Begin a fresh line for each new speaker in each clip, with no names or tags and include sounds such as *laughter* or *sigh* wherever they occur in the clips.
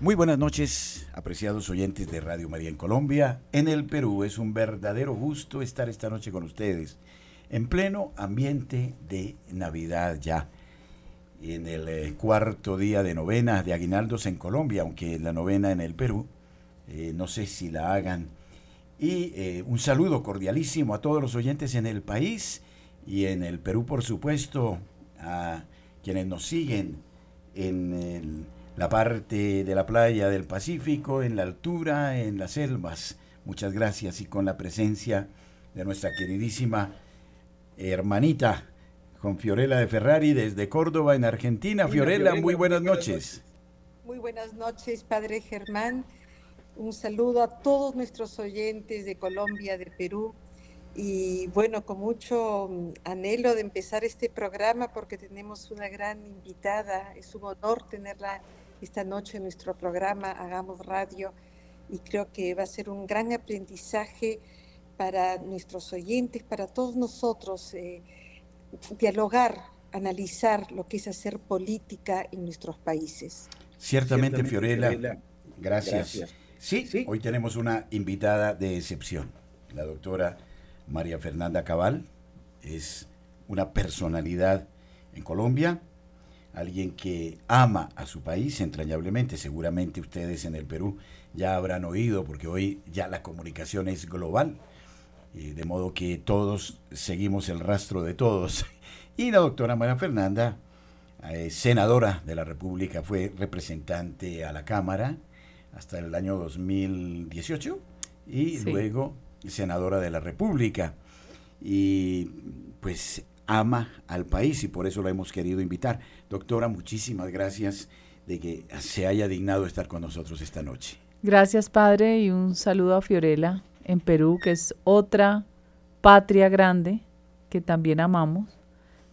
Muy buenas noches, apreciados oyentes de Radio María en Colombia. En el Perú es un verdadero gusto estar esta noche con ustedes, en pleno ambiente de Navidad ya, en el eh, cuarto día de novena de Aguinaldos en Colombia, aunque la novena en el Perú, eh, no sé si la hagan. Y eh, un saludo cordialísimo a todos los oyentes en el país y en el Perú, por supuesto, a quienes nos siguen en el la parte de la playa del Pacífico, en la altura, en las selvas. Muchas gracias y con la presencia de nuestra queridísima hermanita, con Fiorella de Ferrari desde Córdoba, en Argentina. Fiorella, muy buenas noches.
Muy buenas noches, Padre Germán. Un saludo a todos nuestros oyentes de Colombia, de Perú. Y bueno, con mucho anhelo de empezar este programa porque tenemos una gran invitada. Es un honor tenerla esta noche en nuestro programa Hagamos Radio y creo que va a ser un gran aprendizaje para nuestros oyentes, para todos nosotros, eh, dialogar, analizar lo que es hacer política en nuestros países.
Ciertamente, Fiorella, gracias. Sí, sí, hoy tenemos una invitada de excepción, la doctora María Fernanda Cabal, es una personalidad en Colombia, alguien que ama a su país entrañablemente. Seguramente ustedes en el Perú ya habrán oído, porque hoy ya la comunicación es global, de modo que todos seguimos el rastro de todos. *laughs* Y la doctora María Fernanda, eh, senadora de la República, fue representante a la Cámara hasta el año 2018 y luego senadora de la República. Y pues ama al país y por eso la hemos querido invitar. Doctora, muchísimas gracias de que se haya dignado estar con nosotros esta noche.
Gracias, padre, y un saludo a Fiorella en Perú, que es otra patria grande que también amamos.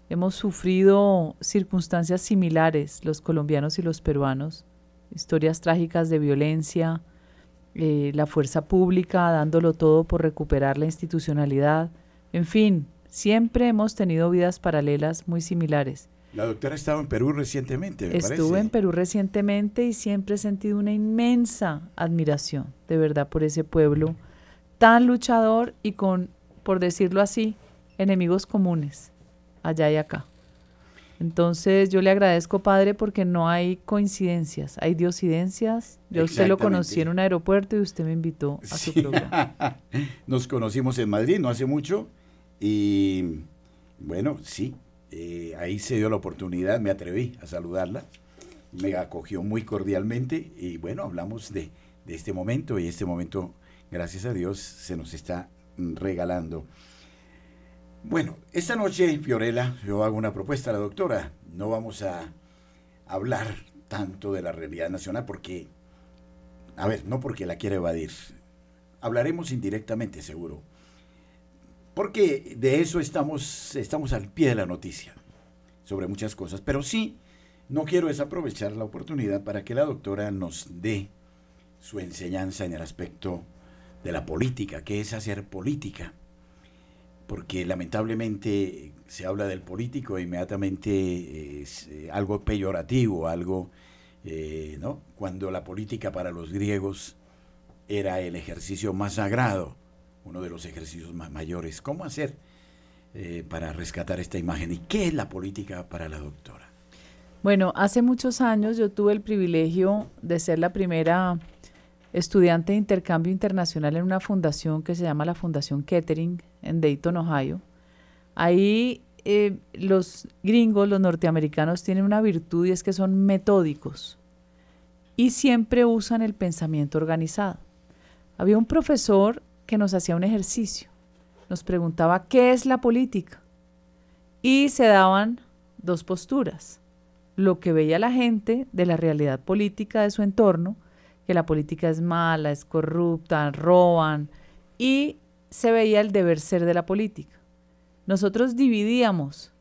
Hemos sufrido circunstancias similares, los colombianos y los peruanos, historias trágicas de violencia, eh, la fuerza pública dándolo todo por recuperar la institucionalidad, en fin, siempre hemos tenido vidas paralelas muy similares.
La doctora ha estado en Perú recientemente, me
Estuve en Perú recientemente y siempre he sentido una inmensa admiración, de verdad, por ese pueblo tan luchador y con, por decirlo así, enemigos comunes, allá y acá. Entonces yo le agradezco, padre, porque no hay coincidencias, hay diosidencias. Yo usted lo conocí en un aeropuerto y usted me invitó a su programa. *laughs*
Nos conocimos en Madrid no hace mucho y bueno, sí, eh, ahí se dio la oportunidad, me atreví a saludarla, me acogió muy cordialmente y bueno, hablamos de, de este momento y este momento, gracias a Dios, se nos está regalando. Bueno, esta noche, Fiorella, yo hago una propuesta a la doctora. No vamos a hablar tanto de la realidad nacional porque, a ver, no porque la quiera evadir. Hablaremos indirectamente, seguro porque de eso estamos, estamos al pie de la noticia sobre muchas cosas. Pero sí, no quiero desaprovechar la oportunidad para que la doctora nos dé su enseñanza en el aspecto de la política, que es hacer política. Porque lamentablemente se habla del político e inmediatamente es eh, algo peyorativo, algo, eh, ¿no? Cuando la política para los griegos era el ejercicio más sagrado uno de los ejercicios más mayores. ¿Cómo hacer eh, para rescatar esta imagen? ¿Y qué es la política para la doctora?
Bueno, hace muchos años yo tuve el privilegio de ser la primera estudiante de intercambio internacional en una fundación que se llama la Fundación Kettering en Dayton, Ohio. Ahí eh, los gringos, los norteamericanos, tienen una virtud y es que son metódicos y siempre usan el pensamiento organizado. Había un profesor que nos hacía un ejercicio. Nos preguntaba qué es la política. Y se daban dos posturas. Lo que veía la gente de la realidad política de su entorno, que la política es mala, es corrupta, roban, y se veía el deber ser de la política. Nosotros dividíamos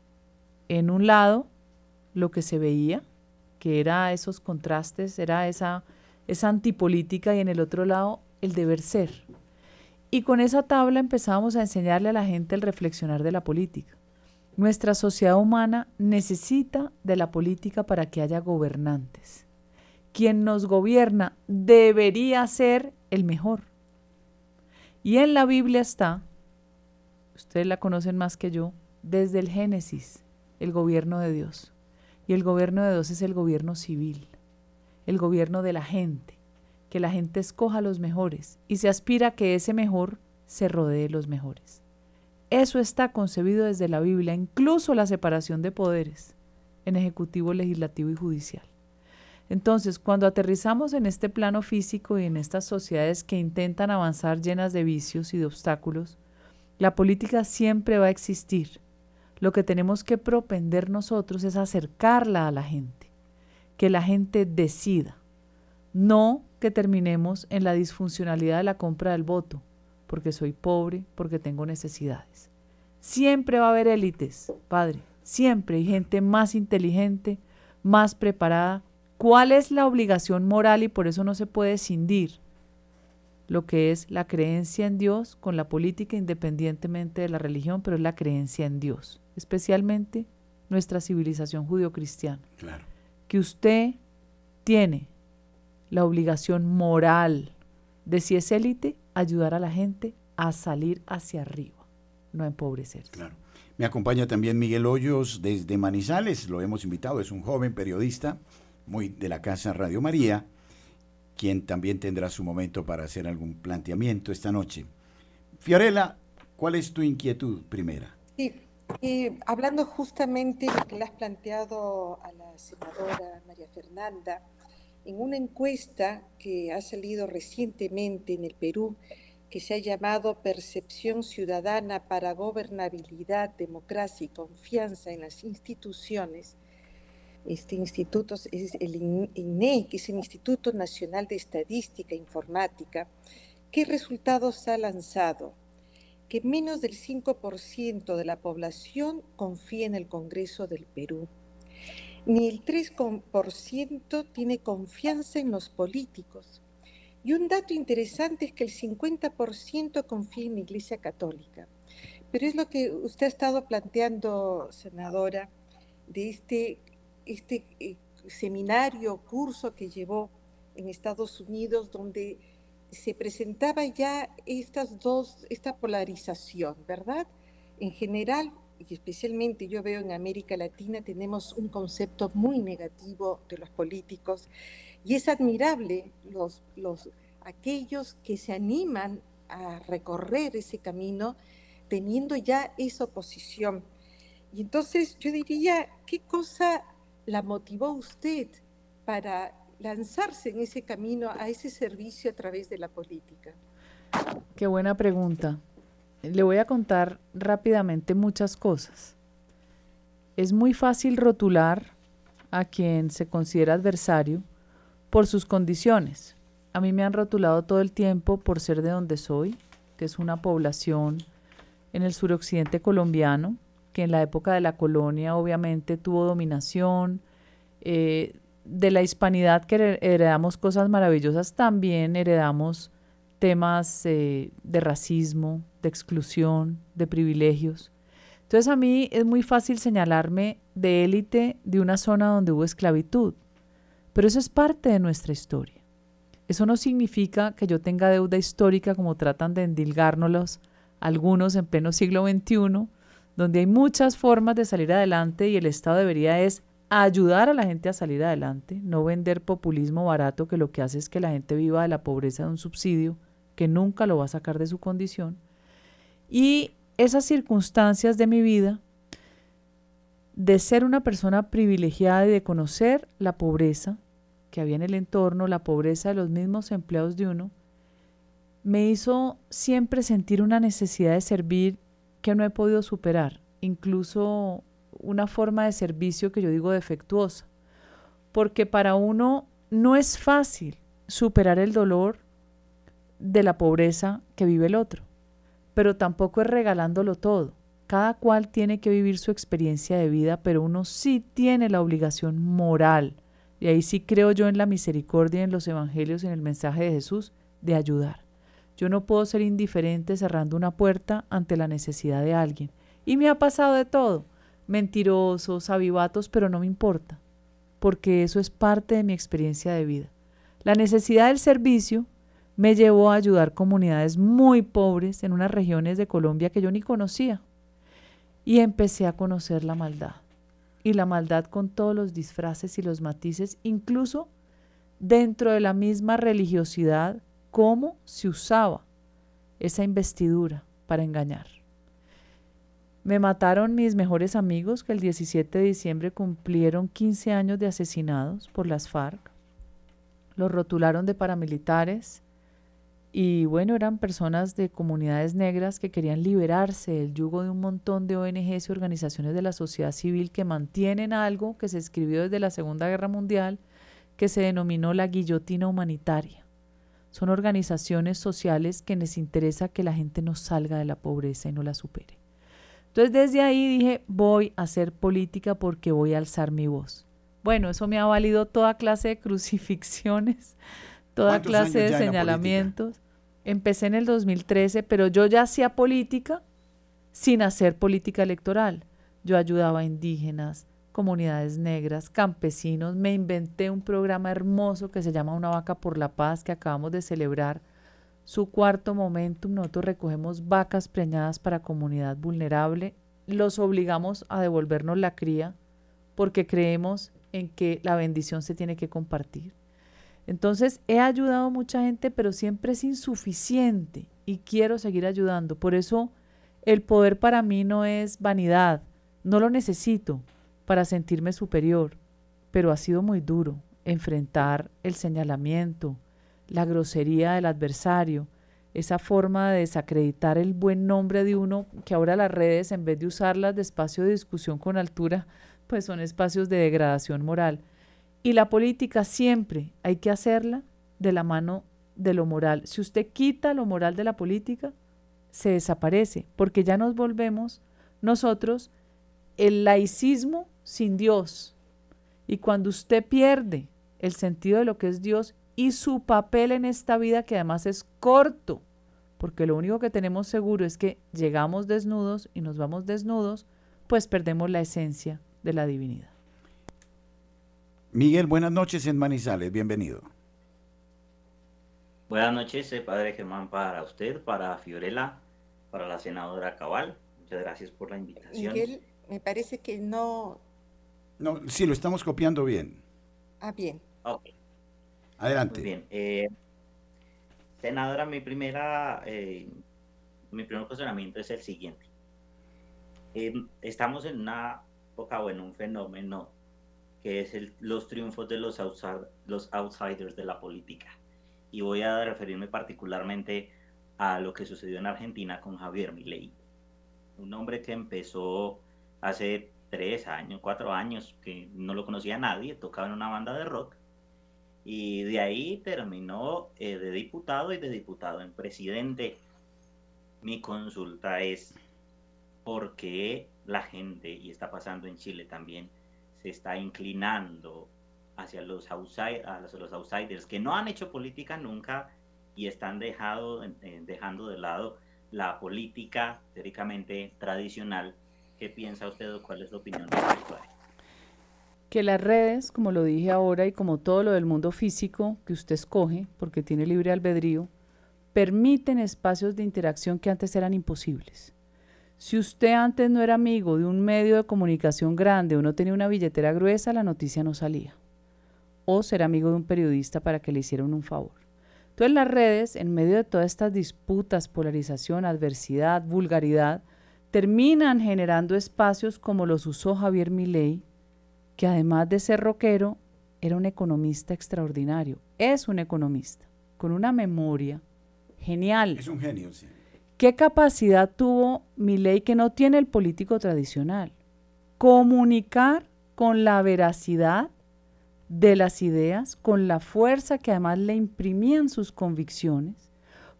en un lado lo que se veía, que era esos contrastes, era esa, esa antipolítica, y en el otro lado el deber ser. Y con esa tabla empezamos a enseñarle a la gente el reflexionar de la política. Nuestra sociedad humana necesita de la política para que haya gobernantes. quien nos gobierna debería ser el mejor. Y en la Biblia está, ustedes la conocen más que yo, desde el Génesis, el gobierno de Dios. Y el gobierno de Dios es el gobierno civil, el gobierno de la gente, que la gente escoja los mejores y se aspira a que ese mejor se rodee de los mejores. Eso está concebido desde la Biblia, incluso la separación de poderes en ejecutivo, legislativo y judicial. Entonces, cuando aterrizamos en este plano físico y en estas sociedades que intentan avanzar llenas de vicios y de obstáculos, la política siempre va a existir. Lo que tenemos que propender nosotros es acercarla a la gente, que la gente decida, no que terminemos en la disfuncionalidad de la compra del voto, porque soy pobre, porque tengo necesidades. Siempre va a haber élites, padre, siempre hay gente más inteligente, más preparada. ¿Cuál es la obligación moral y por eso no se puede escindir? Lo que es la creencia en Dios con la política independientemente de la religión, pero es la creencia en Dios, especialmente nuestra civilización judio-cristiana.
Claro.
Que usted tiene la obligación moral de si es élite, ayudar a la gente a salir hacia arriba, no a empobrecerse.
Claro. Me acompaña también Miguel Hoyos desde Manizales, lo hemos invitado, es un joven periodista muy de la casa Radio María, quien también tendrá su momento para hacer algún planteamiento esta noche. Fiorella, ¿cuál es tu inquietud primera?
Sí, eh, hablando justamente de lo que le has planteado a la senadora María Fernanda, en una encuesta que ha salido recientemente en el Perú, que se ha llamado Percepción Ciudadana para Gobernabilidad, Democracia y Confianza en las Instituciones, este instituto es el INE, que es el Instituto Nacional de Estadística e Informática, ¿qué resultados ha lanzado? Que menos del 5% de la población confía en el Congreso del Perú ni el 3% tiene confianza en los políticos. Y un dato interesante es que el 50% confía en la Iglesia Católica. Pero es lo que usted ha estado planteando, senadora, de este, este eh, seminario, curso que llevó en Estados Unidos, donde se presentaba ya estas dos, esta polarización, ¿verdad? En general, y especialmente yo veo en América Latina, tenemos un concepto muy negativo de los políticos y es admirable los, los, aquellos que se animan a recorrer ese camino teniendo ya esa oposición. Y entonces yo diría, ¿qué cosa la motivó usted para lanzarse en ese camino, a ese servicio a través de la política?
Qué buena pregunta le voy a contar rápidamente muchas cosas. Es muy fácil rotular a quien se considera adversario por sus condiciones. A mí me han rotulado todo el tiempo por ser de donde soy, que es una población en el suroccidente colombiano, que en la época de la colonia obviamente tuvo dominación. Eh, de la hispanidad que heredamos cosas maravillosas, también heredamos temas eh, de racismo, de exclusión, de privilegios. Entonces a mí es muy fácil señalarme de élite de una zona donde hubo esclavitud, pero eso es parte de nuestra historia. Eso no significa que yo tenga deuda histórica como tratan de endilgárnoslos algunos en pleno siglo XXI, donde hay muchas formas de salir adelante y el Estado debería es ayudar a la gente a salir adelante, no vender populismo barato que lo que hace es que la gente viva de la pobreza de un subsidio que nunca lo va a sacar de su condición. Y esas circunstancias de mi vida, de ser una persona privilegiada y de conocer la pobreza que había en el entorno, la pobreza de los mismos empleados de uno, me hizo siempre sentir una necesidad de servir que no he podido superar, incluso una forma de servicio que yo digo defectuosa, porque para uno no es fácil superar el dolor de la pobreza que vive el otro, pero tampoco es regalándolo todo. Cada cual tiene que vivir su experiencia de vida, pero uno sí tiene la obligación moral, y ahí sí creo yo en la misericordia, en los evangelios, en el mensaje de Jesús, de ayudar. Yo no puedo ser indiferente cerrando una puerta ante la necesidad de alguien. Y me ha pasado de todo, mentirosos, avivatos, pero no me importa, porque eso es parte de mi experiencia de vida. La necesidad del servicio me llevó a ayudar comunidades muy pobres en unas regiones de Colombia que yo ni conocía. Y empecé a conocer la maldad. Y la maldad con todos los disfraces y los matices, incluso dentro de la misma religiosidad, cómo se usaba esa investidura para engañar. Me mataron mis mejores amigos que el 17 de diciembre cumplieron 15 años de asesinados por las FARC. Los rotularon de paramilitares y bueno, eran personas de comunidades negras que querían liberarse del yugo de un montón de ONGs y organizaciones de la sociedad civil que mantienen algo que se escribió desde la Segunda Guerra Mundial, que se denominó la guillotina humanitaria. Son organizaciones sociales que les interesa que la gente no salga de la pobreza y no la supere. Entonces desde ahí dije, voy a hacer política porque voy a alzar mi voz. Bueno, eso me ha valido toda clase de *laughs* crucifixiones, toda clase de señalamientos. Empecé en el 2013, pero yo ya hacía política sin hacer política electoral. Yo ayudaba a indígenas, comunidades negras, campesinos. Me inventé un programa hermoso que se llama Una vaca por la paz, que acabamos de celebrar su cuarto momentum. Nosotros recogemos vacas preñadas para comunidad vulnerable. Los obligamos a devolvernos la cría porque creemos en que la bendición se tiene que compartir. Entonces he ayudado a mucha gente, pero siempre es insuficiente y quiero seguir ayudando. Por eso el poder para mí no es vanidad, no lo necesito para sentirme superior, pero ha sido muy duro enfrentar el señalamiento, la grosería del adversario, esa forma de desacreditar el buen nombre de uno, que ahora las redes, en vez de usarlas de espacio de discusión con altura, pues son espacios de degradación moral. Y la política siempre hay que hacerla de la mano de lo moral. Si usted quita lo moral de la política, se desaparece, porque ya nos volvemos nosotros el laicismo sin Dios. Y cuando usted pierde el sentido de lo que es Dios y su papel en esta vida, que además es corto, porque lo único que tenemos seguro es que llegamos desnudos y nos vamos desnudos, pues perdemos la esencia de la divinidad.
Miguel, buenas noches en Manizales, bienvenido.
Buenas noches, eh, Padre Germán, para usted, para Fiorella, para la senadora Cabal. Muchas gracias por la invitación.
Miguel, me parece que no...
No, sí, lo estamos copiando bien.
Ah, bien.
Ok.
Adelante.
Muy bien. Eh, senadora, mi primera, eh, mi primer cuestionamiento es el siguiente. estamos en una época o en un fenómeno que es el, los triunfos de los, los outsiders de la política. Y voy a referirme particularmente a lo que sucedió en Argentina con Javier Milei, un hombre que empezó hace tres años, cuatro años, que no lo conocía nadie, tocaba en una banda de rock, y de ahí terminó eh, de diputado y de diputado en presidente. Mi consulta es, ¿por qué la gente, y está pasando en Chile también, está inclinando hacia los, los outsiders que no han hecho política nunca y están dejado, eh, dejando de lado la política teóricamente tradicional. ¿Qué piensa usted o cuál es su opinión
Que las redes, como lo dije ahora, y como todo lo del mundo físico que usted escoge, porque tiene libre albedrío, permiten espacios de interacción que antes eran imposibles. Si usted antes no era amigo de un medio de comunicación grande o no tenía una billetera gruesa, la noticia no salía. O ser amigo de un periodista para que le hicieran un favor. Entonces las redes, en medio de todas estas disputas, polarización, adversidad, vulgaridad, terminan generando espacios como los usó Javier Milei, que además de ser rockero, era un economista extraordinario. Es un economista, con una memoria genial.
Es un genio, sí.
¿Qué capacidad tuvo ley que no tiene el político tradicional? Comunicar con la veracidad de las ideas, con la fuerza que además le imprimían sus convicciones,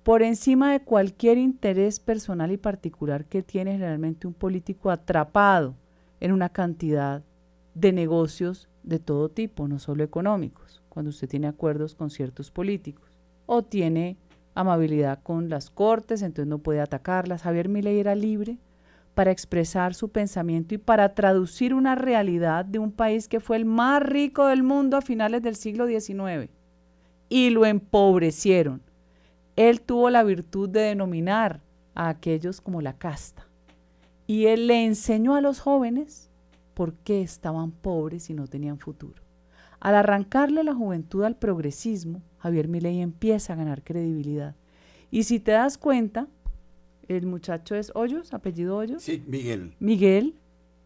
por encima de cualquier interés personal y particular que tiene generalmente un político atrapado en una cantidad de negocios de todo tipo, no solo económicos, cuando usted tiene acuerdos con ciertos políticos o tiene amabilidad con las cortes, entonces no puede atacarlas. Javier Milei era libre para expresar su pensamiento y para traducir una realidad de un país que fue el más rico del mundo a finales del siglo XIX y lo empobrecieron. Él tuvo la virtud de denominar a aquellos como la casta. Y él le enseñó a los jóvenes por qué estaban pobres y no tenían futuro. Al arrancarle la juventud al progresismo, Javier Milei empieza a ganar credibilidad. Y si te das cuenta, el muchacho es Hoyos, apellido Hoyos.
Sí, Miguel.
Miguel.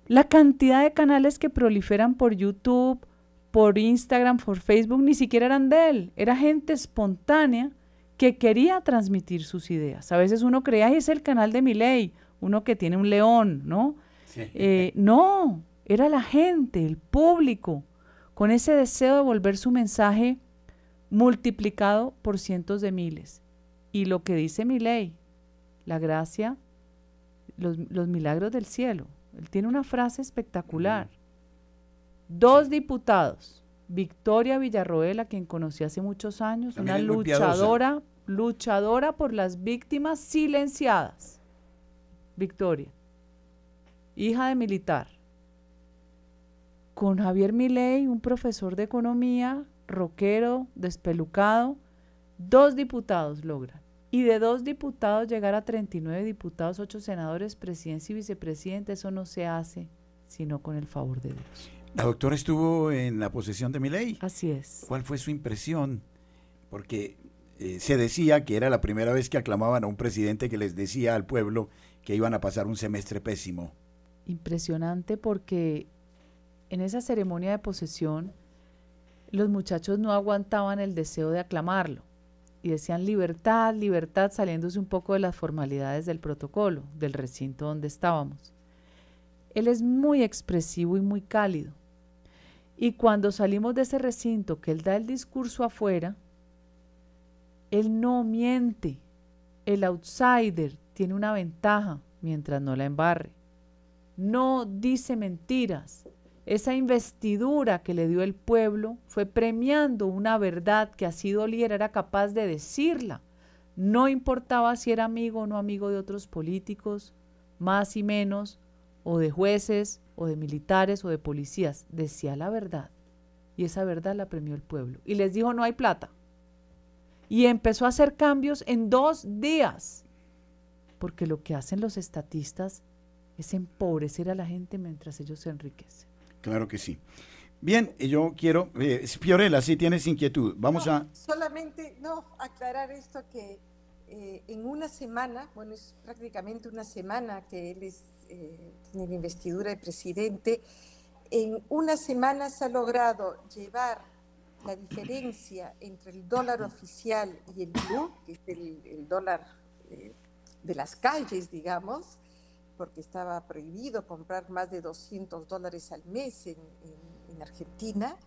La cantidad de canales que proliferan por YouTube, por Instagram, por Facebook, ni siquiera eran de él. Era gente espontánea que quería transmitir sus ideas. A veces uno cree, ay, es el canal de Miley, uno que tiene un león, ¿no? Eh, no, era la gente, el público, con ese deseo de volver su mensaje multiplicado por cientos de miles. Y lo que dice Miley, la gracia, los, milagros del cielo. Él tiene una frase espectacular. Dos diputados, Victoria Villarroel, a quien conocí hace muchos años, una luchadora luchadora por las víctimas silenciadas. Victoria, hija de militar. Con Javier Milei, un profesor de economía, rockero, despelucado, dos diputados logran. Y de dos diputados llegar a 39 diputados, ocho senadores, presidencia y vicepresidente, eso no se hace sino con el favor de Dios.
La doctora estuvo en la posesión de Milei.
Así es.
¿Cuál fue su impresión? Porque eh, se decía que era la primera vez que aclamaban a un presidente que les decía al pueblo que iban a pasar un semestre pésimo.
Impresionante porque en esa ceremonia de posesión los muchachos no aguantaban el deseo de aclamarlo y decían libertad, libertad, saliéndose un poco de las formalidades del protocolo, del recinto donde estábamos. Él es muy expresivo y muy cálido. Y cuando salimos de ese recinto, que él da el discurso afuera, él no miente. El outsider tiene una ventaja mientras no la embarre. No dice mentiras. Esa investidura que le dio el pueblo fue premiando una verdad que así doliera era capaz de decirla. No importaba si era amigo o no amigo de otros políticos, más y menos, o de jueces, o de militares, o de policías. Decía la verdad. Y esa verdad la premió el pueblo. Y les dijo, no hay plata y empezó a hacer cambios en dos días. Porque lo que hacen los estatistas es empobrecer a la gente mientras ellos se enriquecen.
Claro que sí. Bien, yo quiero, eh, *laughs* Fiorella, si tienes inquietud, vamos a...
Solamente, no, aclarar esto que eh, en una semana, bueno, es prácticamente una semana que él es, eh, tiene la investidura de presidente, en una semana se ha logrado llevar la diferencia entre el dólar oficial y el blue, que es el, dólar eh, de las calles, digamos, porque estaba prohibido comprar más de 200 dólares al mes en, Argentina,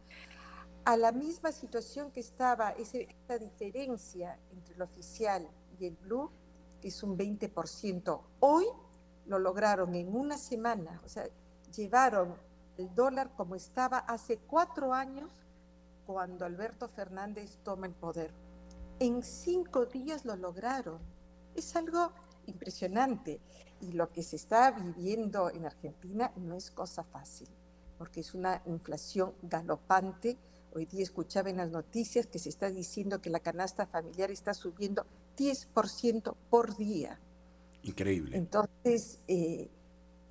a la misma situación que estaba esa diferencia entre el oficial y el blue, es un 20%. Hoy lo lograron en una semana, o sea, llevaron el dólar como estaba hace cuatro años cuando Alberto Fernández toma el poder. En cinco días lo lograron. Es algo impresionante. Y lo que se está viviendo en Argentina no es cosa fácil, porque es una inflación galopante. Hoy día escuchaba en las noticias que se está diciendo que la canasta familiar está subiendo 10% por día.
Increíble.
Entonces, eh,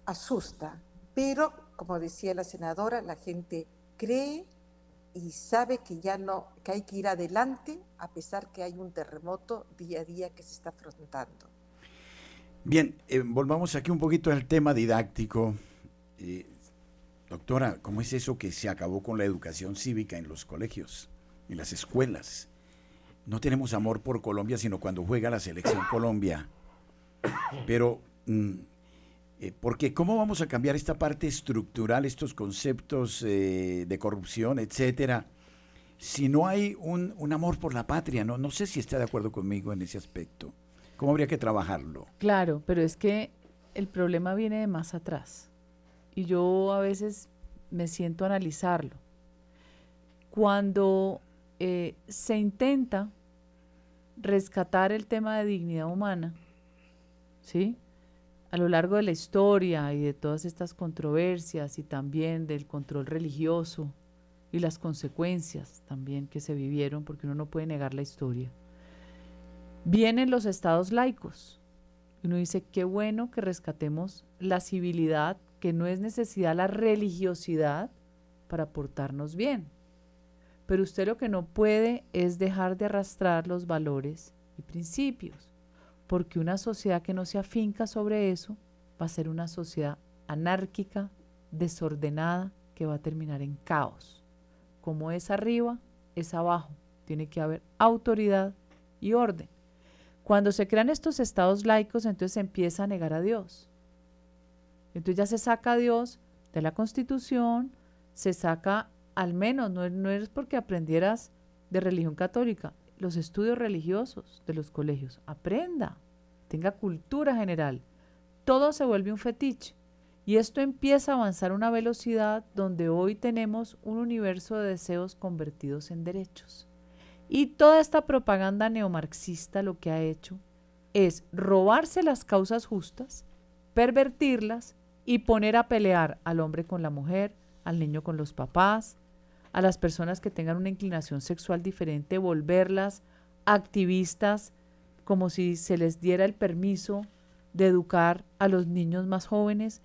asusta. Pero, como decía la senadora, la gente cree y sabe que ya no, que hay que ir adelante a pesar que hay un terremoto día a día que se está afrontando.
Bien, eh, volvamos aquí un poquito al tema didáctico. Eh, doctora, ¿cómo es eso que se acabó con la educación cívica en los colegios, en las escuelas? No tenemos amor por Colombia, sino cuando juega la selección Colombia. Pero mm, eh, porque ¿cómo vamos a cambiar esta parte estructural, estos conceptos de corrupción, etcétera, si no hay un, amor por la patria? No, no sé si está de acuerdo conmigo en ese aspecto. ¿Cómo habría que trabajarlo?
Claro, pero es que el problema viene de más atrás. Y yo a veces me siento a analizarlo. Cuando eh, se intenta rescatar el tema de dignidad humana, ¿sí? a lo largo de la historia y de todas estas controversias y también del control religioso y las consecuencias también que se vivieron, porque uno no puede negar la historia. Vienen los estados laicos. Uno dice, qué bueno que rescatemos la civilidad, que no es necesidad la religiosidad para portarnos bien. Pero usted lo que no puede es dejar de arrastrar los valores y principios, porque una sociedad que no se afinca sobre eso va a ser una sociedad anárquica, desordenada, que va a terminar en caos. Como es arriba, es abajo. Tiene que haber autoridad y orden. Cuando se crean estos estados laicos, entonces se empieza a negar a Dios. Entonces ya se saca a Dios de la constitución, se saca al menos, no, no es porque aprendieras de religión católica, los estudios religiosos de los colegios. Aprenda, tenga cultura general. Todo se vuelve un fetiche. Y esto empieza a avanzar a una velocidad donde hoy tenemos un universo de deseos convertidos en derechos. Y toda esta propaganda neomarxista lo que ha hecho es robarse las causas justas, pervertirlas y poner a pelear al hombre con la mujer, al niño con los papás, a las personas que tengan una inclinación sexual diferente, volverlas activistas como si se les diera el permiso de educar a los niños más jóvenes.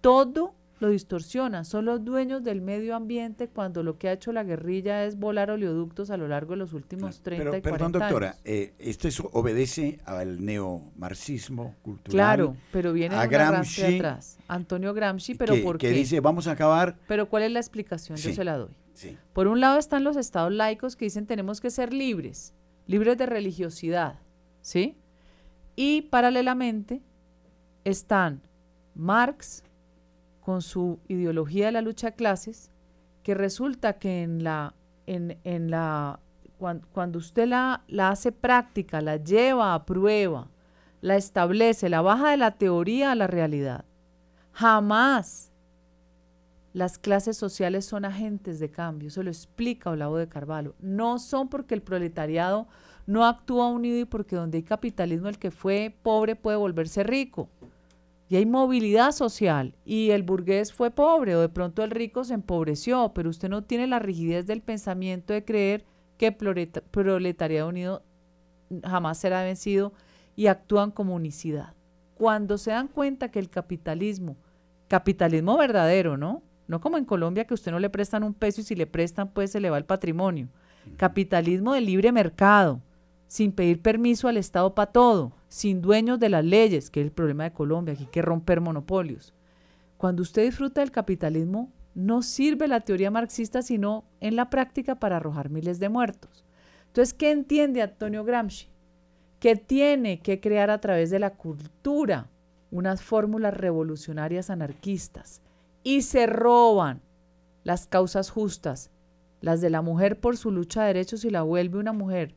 Todo lo distorsiona. Son los dueños del medio ambiente cuando lo que ha hecho la guerrilla es volar oleoductos a lo largo de los últimos 30
pero,
y 40
perdón, doctora,
años.
eh, esto es- obedece al neomarxismo cultural.
Claro, pero viene
a
de
Gramsci,
atrás. Antonio Gramsci, pero
que,
¿por
que
qué?
dice, vamos a acabar.
Pero ¿cuál es la explicación? Yo se la doy.
Sí,
Por un lado están los estados laicos que dicen tenemos que ser libres, libres de religiosidad, ¿sí? Y paralelamente están Marx con su ideología de la lucha de clases, que resulta que en la, en, en la, cuan- cuando usted la, la hace práctica, la lleva a prueba, la establece, la baja de la teoría a la realidad, jamás las clases sociales son agentes de cambio, eso lo explica Olavo de Carvalho. No son porque el proletariado no actúa unido y porque donde hay capitalismo el que fue pobre puede volverse rico. Y hay movilidad social y el burgués fue pobre o de pronto el rico se empobreció, pero usted no tiene la rigidez del pensamiento de creer que proletariado unido jamás será vencido y actúan como unicidad. Cuando se dan cuenta que el capitalismo, capitalismo verdadero, ¿no? No como en Colombia que usted no le prestan un peso y si le prestan pues se le va el patrimonio. Capitalismo de libre mercado, sin pedir permiso al Estado para todo, sin dueños de las leyes, que es el problema de Colombia, aquí hay que romper monopolios. Cuando usted disfruta del capitalismo, no sirve la teoría marxista, sino en la práctica para arrojar miles de muertos. Entonces, ¿qué entiende Antonio Gramsci? Que tiene que crear a través de la cultura unas fórmulas revolucionarias anarquistas y se roban las causas justas, las de la mujer por su lucha de derechos y la vuelve una mujer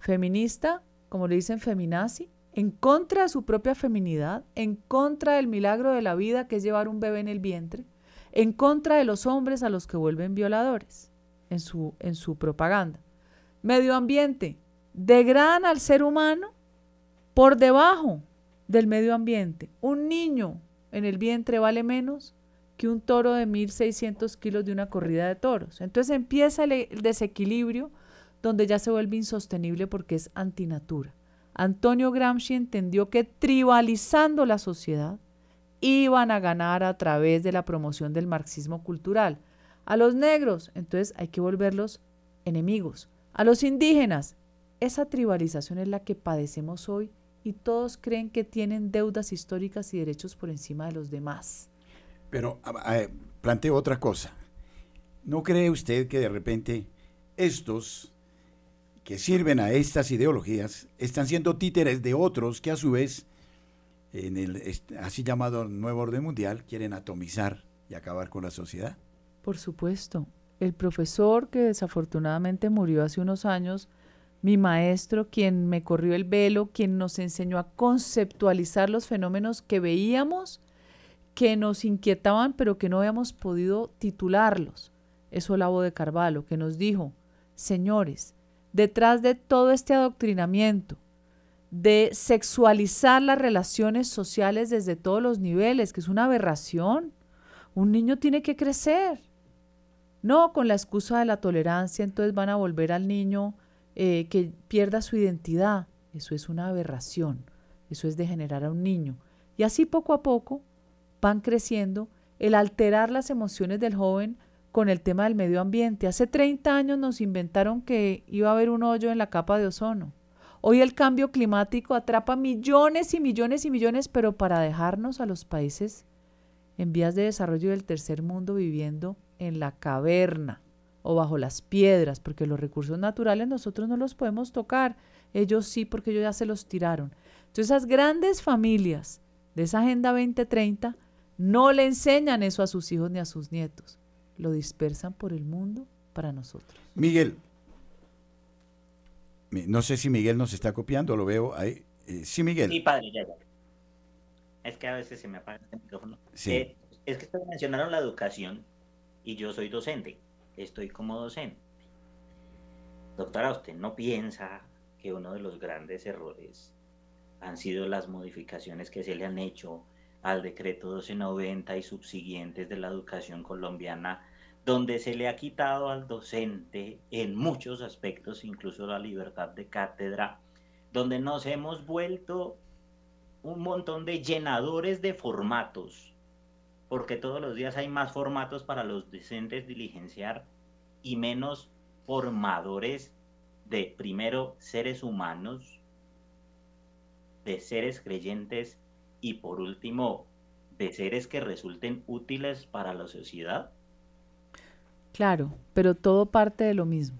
feminista, como le dicen feminazi, en contra de su propia feminidad, en contra del milagro de la vida que es llevar un bebé en el vientre, en contra de los hombres a los que vuelven violadores en su, en su propaganda. Medio ambiente, degradan al ser humano por debajo del medio ambiente. Un niño en el vientre vale menos que un toro de 1.600 kilos de una corrida de toros. Entonces empieza el, el desequilibrio donde ya se vuelve insostenible porque es antinatura. Antonio Gramsci entendió que tribalizando la sociedad iban a ganar a través de la promoción del marxismo cultural. A los negros, entonces hay que volverlos enemigos. A los indígenas, esa tribalización es la que padecemos hoy y todos creen que tienen deudas históricas y derechos por encima de los demás.
Pero planteo otra cosa. ¿No cree usted que de repente estos que sirven a estas ideologías están siendo títeres de otros que a su vez, en el así llamado nuevo orden mundial, quieren atomizar y acabar con la sociedad?
Por supuesto. El profesor que desafortunadamente murió hace unos años, mi maestro, quien me corrió el velo, quien nos enseñó a conceptualizar los fenómenos que veíamos, que nos inquietaban, pero que no habíamos podido titularlos. Es Olavo de Carvalho, que nos dijo, señores, detrás de todo este adoctrinamiento, de sexualizar las relaciones sociales desde todos los niveles, que es una aberración, un niño tiene que crecer. No con la excusa de la tolerancia, entonces van a volver al niño eh, que pierda su identidad. Eso es una aberración, eso es degenerar a un niño. Y así poco a poco van creciendo el alterar las emociones del joven con el tema del medio ambiente. Hace 30 años nos inventaron que iba a haber un hoyo en la capa de ozono. Hoy el cambio climático atrapa millones y millones y millones, pero para dejarnos a los países en vías de desarrollo del tercer mundo viviendo en la caverna o bajo las piedras, porque los recursos naturales nosotros no los podemos tocar, ellos sí, porque ellos ya se los tiraron. Entonces esas grandes familias de esa Agenda 2030 no le enseñan eso a sus hijos ni a sus nietos, lo dispersan por el mundo para nosotros.
Miguel, no sé si Miguel nos está copiando, lo veo ahí. Eh, sí, Miguel.
Sí, padre, ya, Es que a veces se me apaga el micrófono. Sí. Eh, es que ustedes mencionaron la educación y yo soy docente. Estoy como docente. Doctora, ¿usted no piensa que uno de los grandes errores han sido las modificaciones que se le han hecho al decreto 1290 y subsiguientes de la educación colombiana donde se le ha quitado al docente en muchos aspectos, incluso la libertad de cátedra, donde nos hemos vuelto un montón de llenadores de formatos, porque todos los días hay más formatos para los docentes diligenciar y menos formadores de, primero, seres humanos, de seres creyentes y por último, de seres que resulten útiles para la sociedad.
Claro, pero todo parte de lo mismo.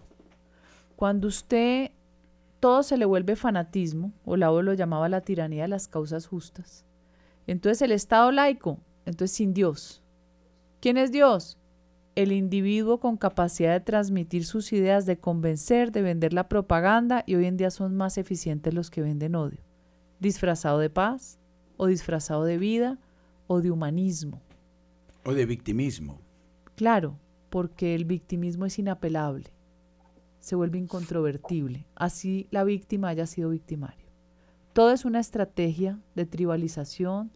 Cuando usted todo se le vuelve fanatismo, o Olavo lo llamaba la tiranía de las causas justas. Entonces el Estado laico, entonces sin Dios. ¿Quién es Dios? El individuo con capacidad de transmitir sus ideas, de convencer, de vender la propaganda, y hoy en día son más eficientes los que venden odio. Disfrazado de paz, o disfrazado de vida, o de humanismo.
O de victimismo.
Claro, porque el victimismo es inapelable, se vuelve incontrovertible, así la víctima haya sido victimario. Todo es una estrategia de tribalización,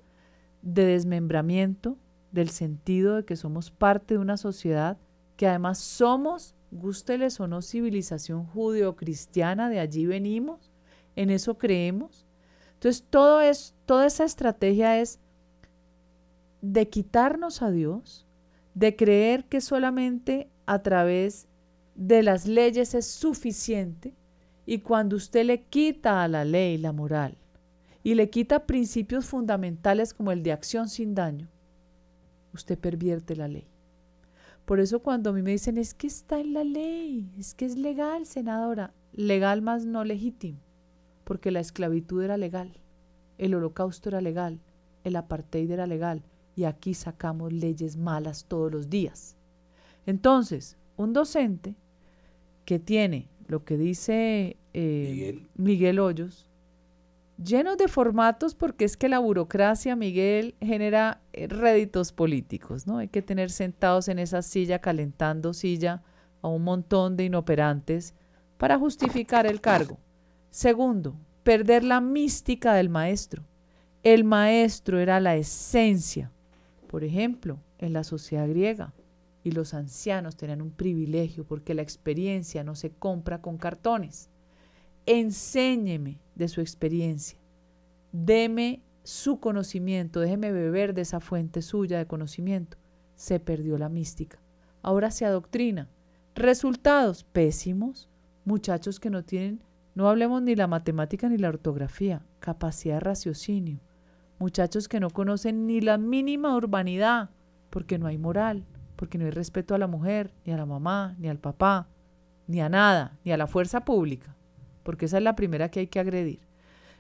de desmembramiento del sentido de que somos parte de una sociedad que además somos, gústeles o no, civilización judeo-cristiana, de allí venimos, en eso creemos. Entonces, todo es, toda esa estrategia es de quitarnos a Dios, de creer que solamente a través de las leyes es suficiente y cuando usted le quita a la ley la moral y le quita principios fundamentales como el de acción sin daño, usted pervierte la ley. Por eso cuando a mí me dicen es que está en la ley, es que es legal, senadora, legal más no legítimo, porque la esclavitud era legal, el holocausto era legal, el apartheid era legal, y aquí sacamos leyes malas todos los días. Entonces, un docente que tiene lo que dice eh, Miguel. Hoyos, llenos de formatos porque es que la burocracia, Miguel, genera eh, réditos políticos, ¿no? Hay que tener sentados en esa silla, calentando silla a un montón de inoperantes para justificar el cargo. Segundo, perder la mística del maestro. El maestro era la esencia por ejemplo, en la sociedad griega. Y los ancianos tenían un privilegio porque la experiencia no se compra con cartones. Enséñeme de su experiencia. Deme su conocimiento, déjeme beber de esa fuente suya de conocimiento. Se perdió la mística. Ahora se adoctrina. Resultados pésimos. Muchachos que no tienen, no hablemos ni la matemática ni la ortografía, capacidad de raciocinio muchachos que no conocen ni la mínima urbanidad, porque no hay moral, porque no hay respeto a la mujer, ni a la mamá, ni al papá, ni a nada, ni a la fuerza pública, porque esa es la primera que hay que agredir.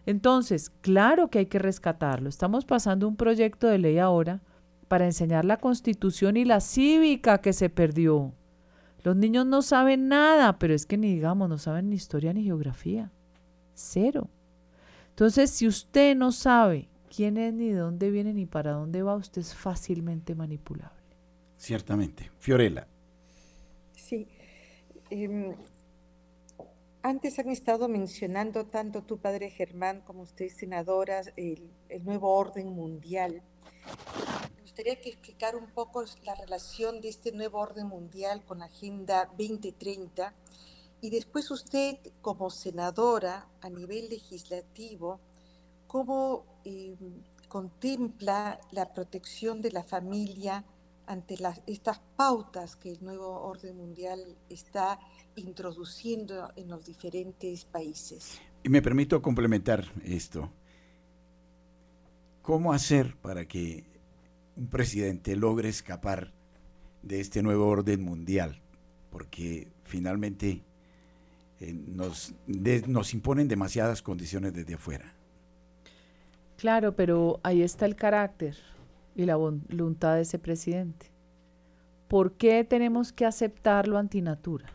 Entonces, claro que hay que rescatarlo. Estamos pasando un proyecto de ley ahora para enseñar la constitución y la cívica que se perdió. Los niños no saben nada, pero es que ni digamos, no saben ni historia ni geografía. Cero. Entonces, si usted no sabe quién es, ni de dónde viene, ni para dónde va, usted es fácilmente manipulable.
Ciertamente. Fiorella.
Sí. Em, antes han estado mencionando tanto tu padre Germán como usted, senadora, el, nuevo orden mundial. gustaría que explicar un poco la relación de este nuevo orden mundial con la Agenda 2030 y después usted como senadora a nivel legislativo, ¿cómo contempla la protección de la familia ante las, estas pautas que el nuevo orden mundial está introduciendo en los diferentes países?
Y me permito complementar esto. ¿Cómo hacer para que un presidente logre escapar de este nuevo orden mundial? Porque finalmente eh, nos, nos imponen demasiadas condiciones desde afuera.
Claro, pero ahí está el carácter y la voluntad de ese presidente. ¿Por qué tenemos que aceptar lo antinatura?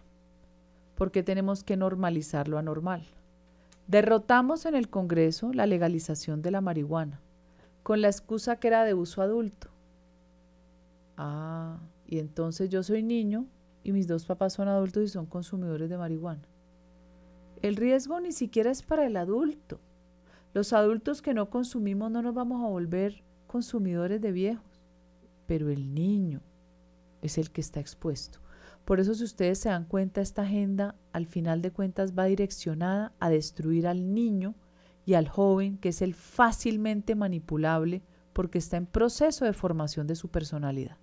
¿Por qué tenemos que normalizar lo anormal? Derrotamos en el Congreso la legalización de la marihuana con la excusa que era de uso adulto. Ah, y entonces yo soy niño y mis dos papás son adultos y son consumidores de marihuana. El riesgo ni siquiera es para el adulto. Los adultos que no consumimos no nos vamos a volver consumidores de viejos, pero el niño es el que está expuesto. Por eso si ustedes se dan cuenta, esta agenda al final de cuentas va direccionada a destruir al niño y al joven, que es el fácilmente manipulable porque está en proceso de formación de su personalidad.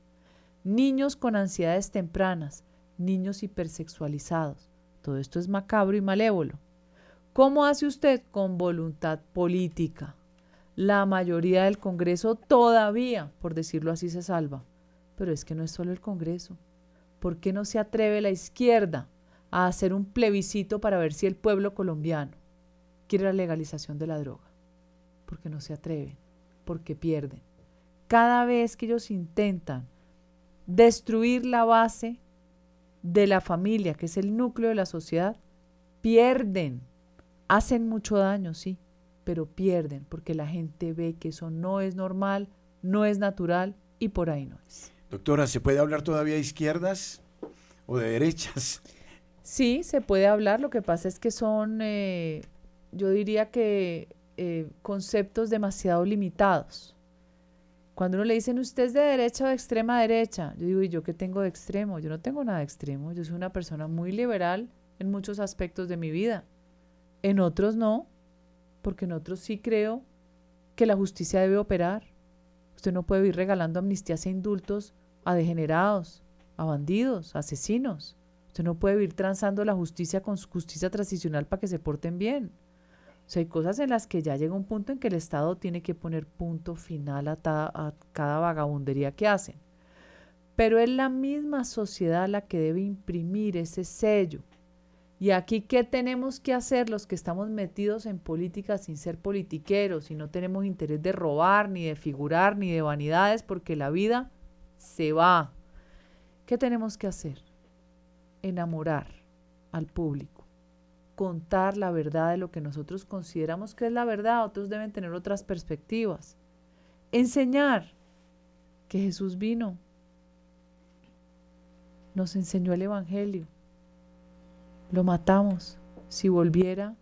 Niños con ansiedades tempranas, niños hipersexualizados. Todo esto es macabro y malévolo. ¿Cómo hace usted con voluntad política? La mayoría del Congreso todavía, por decirlo así, se salva. Pero es que no es solo el Congreso. ¿Por qué no se atreve la izquierda a hacer un plebiscito para ver si el pueblo colombiano quiere la legalización de la droga, porque no se atreven, porque pierden. Cada vez que ellos intentan destruir la base de la familia, que es el núcleo de la sociedad, pierden. Hacen mucho daño, sí, pero pierden porque la gente ve que eso no es normal, no es natural y por ahí no es.
Doctora, ¿se puede hablar todavía de izquierdas o de derechas?
Sí, se puede hablar. Lo que pasa es que son eh, yo diría que eh, conceptos demasiado limitados. Cuando uno le dicen, ¿usted es de derecha o de extrema derecha? Yo digo, ¿y yo qué tengo de extremo? Yo no tengo nada de extremo. Yo soy una persona muy liberal en muchos aspectos de mi vida. En otros no, porque en otros sí creo que la justicia debe operar. Usted no puede ir regalando amnistías e indultos a degenerados, a bandidos, a asesinos. Usted no puede ir transando la justicia con justicia transicional para que se porten bien. O sea, hay cosas en las que ya llega un punto en que el Estado tiene que poner punto final a cada vagabundería que hacen. Pero es la misma sociedad la que debe imprimir ese sello. Y aquí, ¿qué tenemos que hacer los que estamos metidos en política sin ser politiqueros y no tenemos interés de robar, ni de figurar, ni de vanidades, porque la vida se va? ¿Qué tenemos que hacer? Enamorar al público contar la verdad de lo que nosotros consideramos que es la verdad, otros deben tener otras perspectivas. Enseñar que Jesús vino, nos enseñó el Evangelio, lo matamos. Si volviera,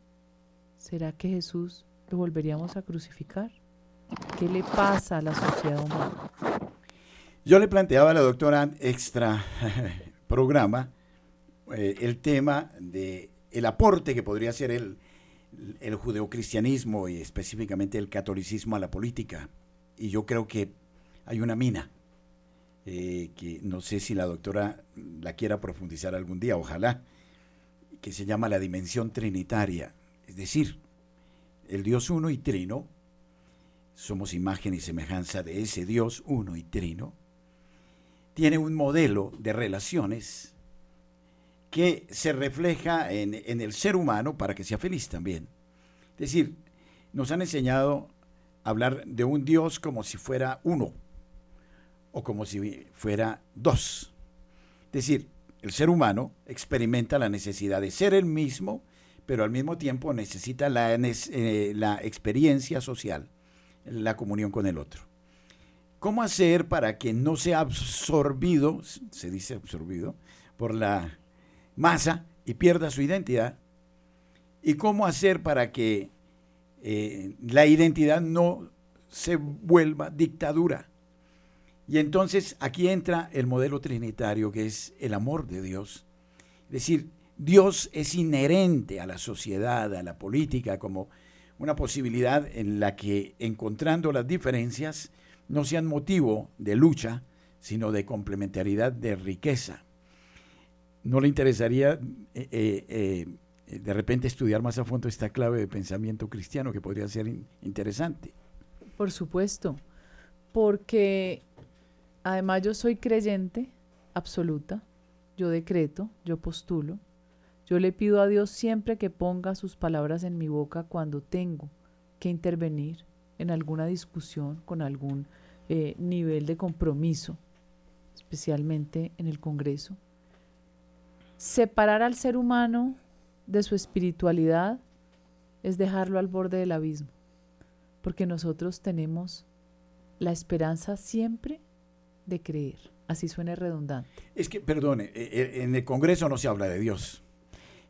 ¿será que Jesús lo volveríamos a crucificar? ¿Qué le pasa a la sociedad humana?
Yo le planteaba a la doctora extra *laughs* programa eh, el tema de el aporte que podría ser el, el judeocristianismo y específicamente el catolicismo a la política. Y yo creo que hay una mina eh, que no sé si la doctora la quiera profundizar algún día, ojalá, que se llama la dimensión trinitaria. Es decir, el Dios uno y trino, somos imagen y semejanza de ese Dios uno y trino, tiene un modelo de relaciones que se refleja en, el ser humano para que sea feliz también. Es decir, nos han enseñado a hablar de un Dios como si fuera uno o como si fuera dos. Es decir, el ser humano experimenta la necesidad de ser el mismo, pero al mismo tiempo necesita la, eh, la experiencia social, la comunión con el otro. ¿Cómo hacer para que no sea absorbido, se dice absorbido, por la masa y pierda su identidad. ¿Y cómo hacer para que eh, la identidad no se vuelva dictadura? Y entonces aquí entra el modelo trinitario, que es el amor de Dios. Es decir, Dios es inherente a la sociedad, a la política, como una posibilidad en la que encontrando las diferencias no sean motivo de lucha, sino de complementariedad, de riqueza. ¿No le interesaría eh, eh, eh, de repente estudiar más a fondo esta clave de pensamiento cristiano que podría ser interesante?
Por supuesto, porque además yo soy creyente absoluta, yo decreto, yo postulo, yo le pido a Dios siempre que ponga sus palabras en mi boca cuando tengo que intervenir en alguna discusión con algún eh, nivel de compromiso, especialmente en el Congreso. Separar al ser humano de su espiritualidad es dejarlo al borde del abismo, porque nosotros tenemos la esperanza siempre de creer, así suene redundante.
Es que, perdone, eh, eh, en el Congreso no se habla de Dios.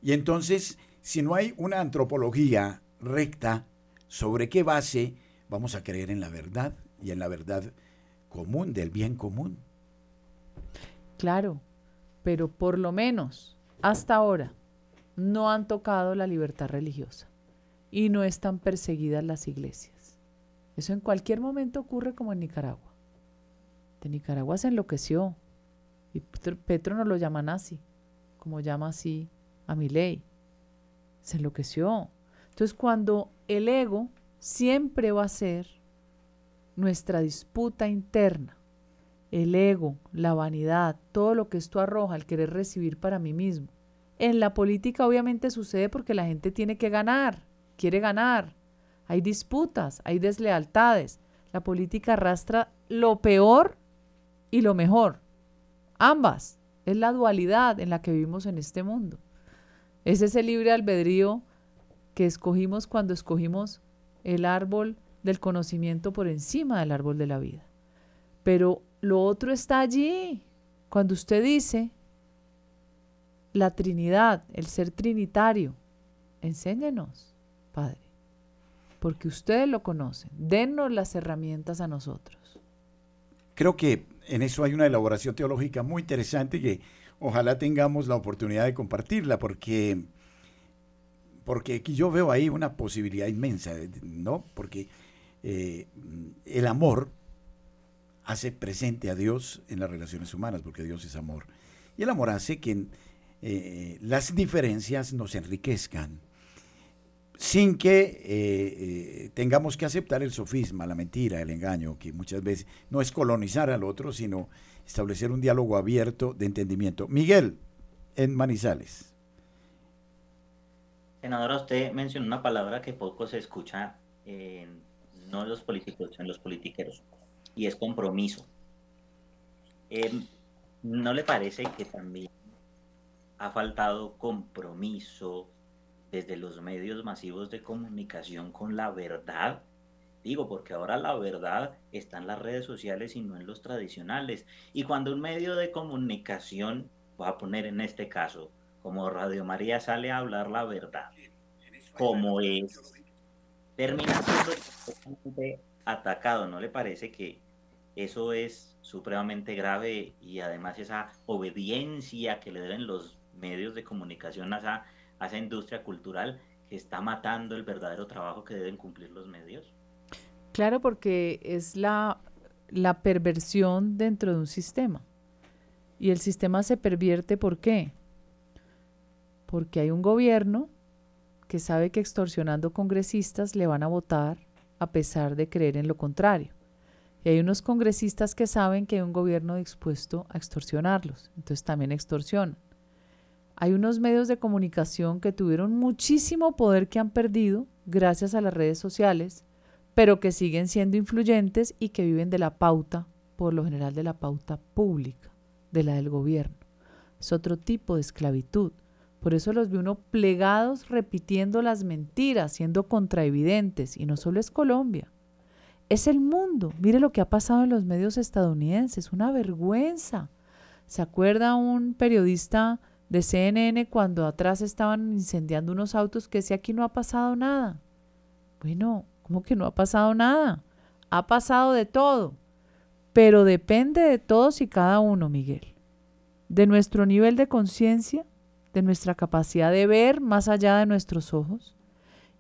Y entonces, si no hay una antropología recta, ¿sobre qué base vamos a creer en la verdad y en la verdad común, del bien común?
Claro, pero por lo menos hasta ahora no han tocado la libertad religiosa y no están perseguidas las iglesias. Eso en cualquier momento ocurre como en Nicaragua. Nicaragua se enloqueció y Petro no lo llama nazi, como llama así a mi ley. Se enloqueció. Entonces cuando el ego siempre va a ser nuestra disputa interna, el ego, la vanidad, todo lo que esto arroja, el querer recibir para mí mismo. En la política obviamente sucede porque la gente tiene que ganar, quiere ganar. Hay disputas, hay deslealtades. La política arrastra lo peor y lo mejor. Ambas. Es la dualidad en la que vivimos en este mundo. Es ese libre albedrío que escogimos cuando escogimos el árbol del conocimiento por encima del árbol de la vida. Pero lo otro está allí. Cuando usted dice la Trinidad, el ser trinitario, enséñenos, Padre, porque ustedes lo conocen. Denos las herramientas a nosotros.
Creo que en eso hay una elaboración teológica muy interesante que ojalá tengamos la oportunidad de compartirla, porque, porque yo veo ahí una posibilidad inmensa, ¿no? Porque eh, el amor hace presente a Dios en las relaciones humanas, porque Dios es amor. Y el amor hace que eh, las diferencias nos enriquezcan, sin que eh, tengamos que aceptar el sofisma, la mentira, el engaño, que muchas veces no es colonizar al otro, sino establecer un diálogo abierto de entendimiento. Miguel, en Manizales.
Senadora, usted mencionó una palabra que poco se escucha en, no en los políticos, en los politiqueros, y es compromiso. Em, ¿No le parece que también ha faltado compromiso desde los medios masivos de comunicación con la verdad? Digo, porque ahora la verdad está en las redes sociales y no en los tradicionales. Y cuando un medio de comunicación, voy a poner en este caso, como Radio María sale a hablar la verdad, como es, termina siendo atacado, ¿no le parece que eso es supremamente grave y además esa obediencia que le deben los medios de comunicación a esa, esa industria cultural que está matando el verdadero trabajo que deben cumplir los medios?
Claro, porque es la, la perversión dentro de un sistema. Y el sistema se pervierte ¿por qué? Porque hay un gobierno que sabe que extorsionando congresistas le van a votar a pesar de creer en lo contrario. Y hay unos congresistas que saben que hay un gobierno dispuesto a extorsionarlos, entonces también extorsionan. Hay unos medios de comunicación que tuvieron muchísimo poder que han perdido gracias a las redes sociales, pero que siguen siendo influyentes y que viven de la pauta, por lo general de la pauta pública, de la del gobierno. Es otro tipo de esclavitud. Por eso los ve uno plegados repitiendo las mentiras, siendo contraevidentes. Y no solo es Colombia, es el mundo. Mire lo que ha pasado en los medios estadounidenses, una vergüenza. ¿Se acuerda un periodista de CNN cuando atrás estaban incendiando unos autos que decía aquí no ha pasado nada? Bueno, ¿Cómo que no ha pasado nada? Ha pasado de todo. Pero depende de todos y cada uno, Miguel, de nuestro nivel de conciencia, de nuestra capacidad de ver más allá de nuestros ojos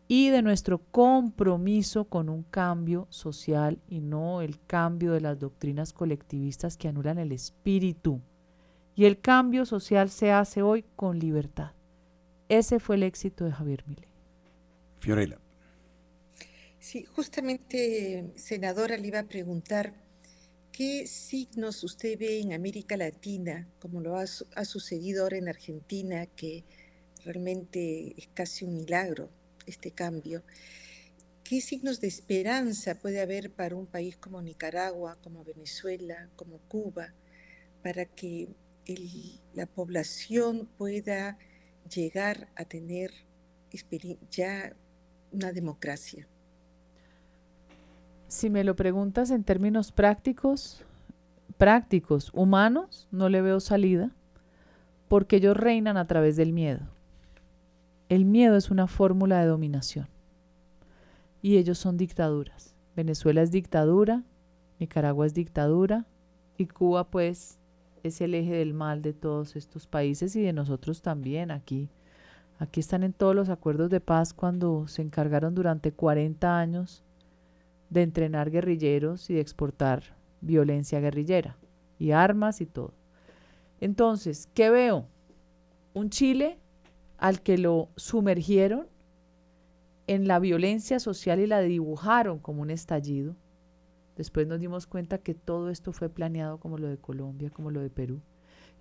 y de nuestro compromiso con un cambio social y no el cambio de las doctrinas colectivistas que anulan el espíritu. Y el cambio social se hace hoy con libertad. Ese fue el éxito de Javier Milei.
Fiorella.
Sí, justamente, senadora, le iba a preguntar ¿Qué signos usted ve en América Latina, como lo ha, sucedido ahora en Argentina, que realmente es casi un milagro este cambio? ¿Qué signos de esperanza puede haber para un país como Nicaragua, como Venezuela, como Cuba, para que la población pueda llegar a tener ya una democracia?
Si me lo preguntas en términos prácticos, prácticos, humanos, no le veo salida, porque ellos reinan a través del miedo. El miedo es una fórmula de dominación y ellos son dictaduras. Venezuela es dictadura, Nicaragua es dictadura y Cuba pues es el eje del mal de todos estos países y de nosotros también aquí. Aquí están en todos los acuerdos de paz cuando se encargaron durante 40 años de entrenar guerrilleros y de exportar violencia guerrillera y armas y todo. Entonces, ¿qué veo? Un Chile al que lo sumergieron en la violencia social y la dibujaron como un estallido. Después nos dimos cuenta que todo esto fue planeado como lo de Colombia, como lo de Perú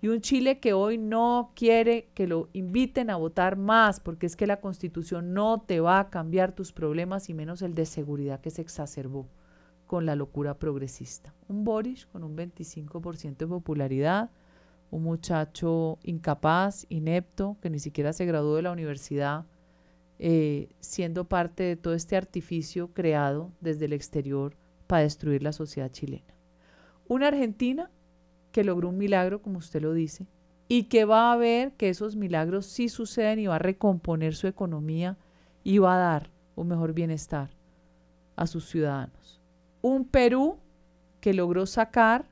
y un Chile que hoy no quiere que lo inviten a votar más, porque es que la constitución no te va a cambiar tus problemas y menos el de seguridad que se exacerbó con la locura progresista. Un Boris con un 25% de popularidad, un muchacho incapaz, inepto, que ni siquiera se graduó de la universidad, eh, siendo parte de todo este artificio creado desde el exterior para destruir la sociedad chilena. Una Argentina que logró un milagro, como usted lo dice, y que va a ver que esos milagros sí suceden y va a recomponer su economía y va a dar un mejor bienestar a sus ciudadanos. Un Perú que logró sacar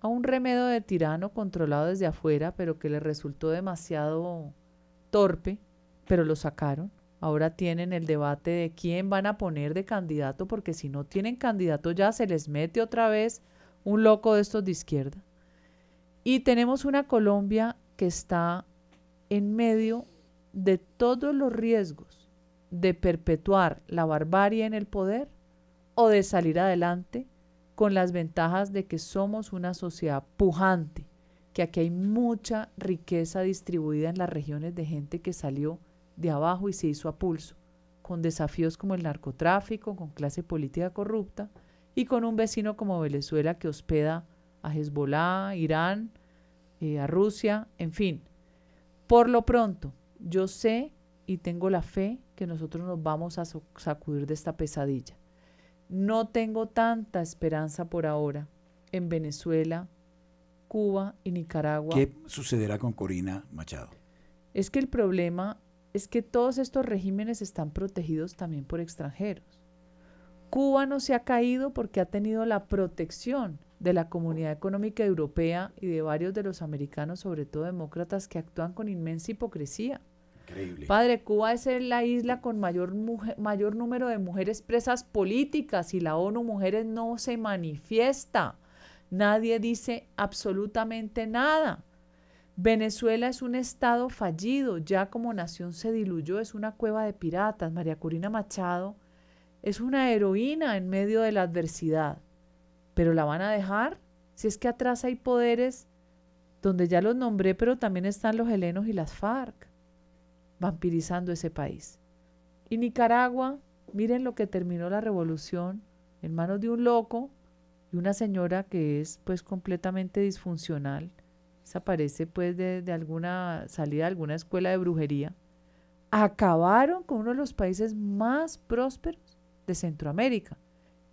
a un remedio de tirano controlado desde afuera, pero que le resultó demasiado torpe, pero lo sacaron. Ahora tienen el debate de quién van a poner de candidato, porque si no tienen candidato ya se les mete otra vez un loco de estos de izquierda. Y tenemos una Colombia que está en medio de todos los riesgos de perpetuar la barbarie en el poder o de salir adelante con las ventajas de que somos una sociedad pujante, que aquí hay mucha riqueza distribuida en las regiones de gente que salió de abajo y se hizo a pulso, con desafíos como el narcotráfico, con clase política corrupta, y con un vecino como Venezuela que hospeda a Hezbollah, Irán, eh, a Rusia, en fin. Por lo pronto, yo sé y tengo la fe que nosotros nos vamos a sacudir de esta pesadilla. No tengo tanta esperanza por ahora en Venezuela, Cuba y Nicaragua.
¿Qué sucederá con Corina Machado?
Es que el problema es que todos estos regímenes están protegidos también por extranjeros. Cuba no se ha caído porque ha tenido la protección de la Comunidad Económica Europea y de varios de los americanos, sobre todo demócratas, que actúan con inmensa hipocresía. Increíble. Padre, Cuba es la isla con mayor, mayor número de mujeres presas políticas y la ONU Mujeres no se manifiesta. Nadie dice absolutamente nada. Venezuela es un estado fallido, ya como nación se diluyó, es una cueva de piratas. María Corina Machado es una heroína en medio de la adversidad. Pero la van a dejar si es que atrás hay poderes donde ya los nombré, pero también están los helenos y las FARC, vampirizando ese país. Y Nicaragua, miren lo que terminó la revolución en manos de un loco y una señora que es pues completamente disfuncional. Se parece pues de, de alguna salida de alguna escuela de brujería. Acabaron con uno de los países más prósperos de Centroamérica.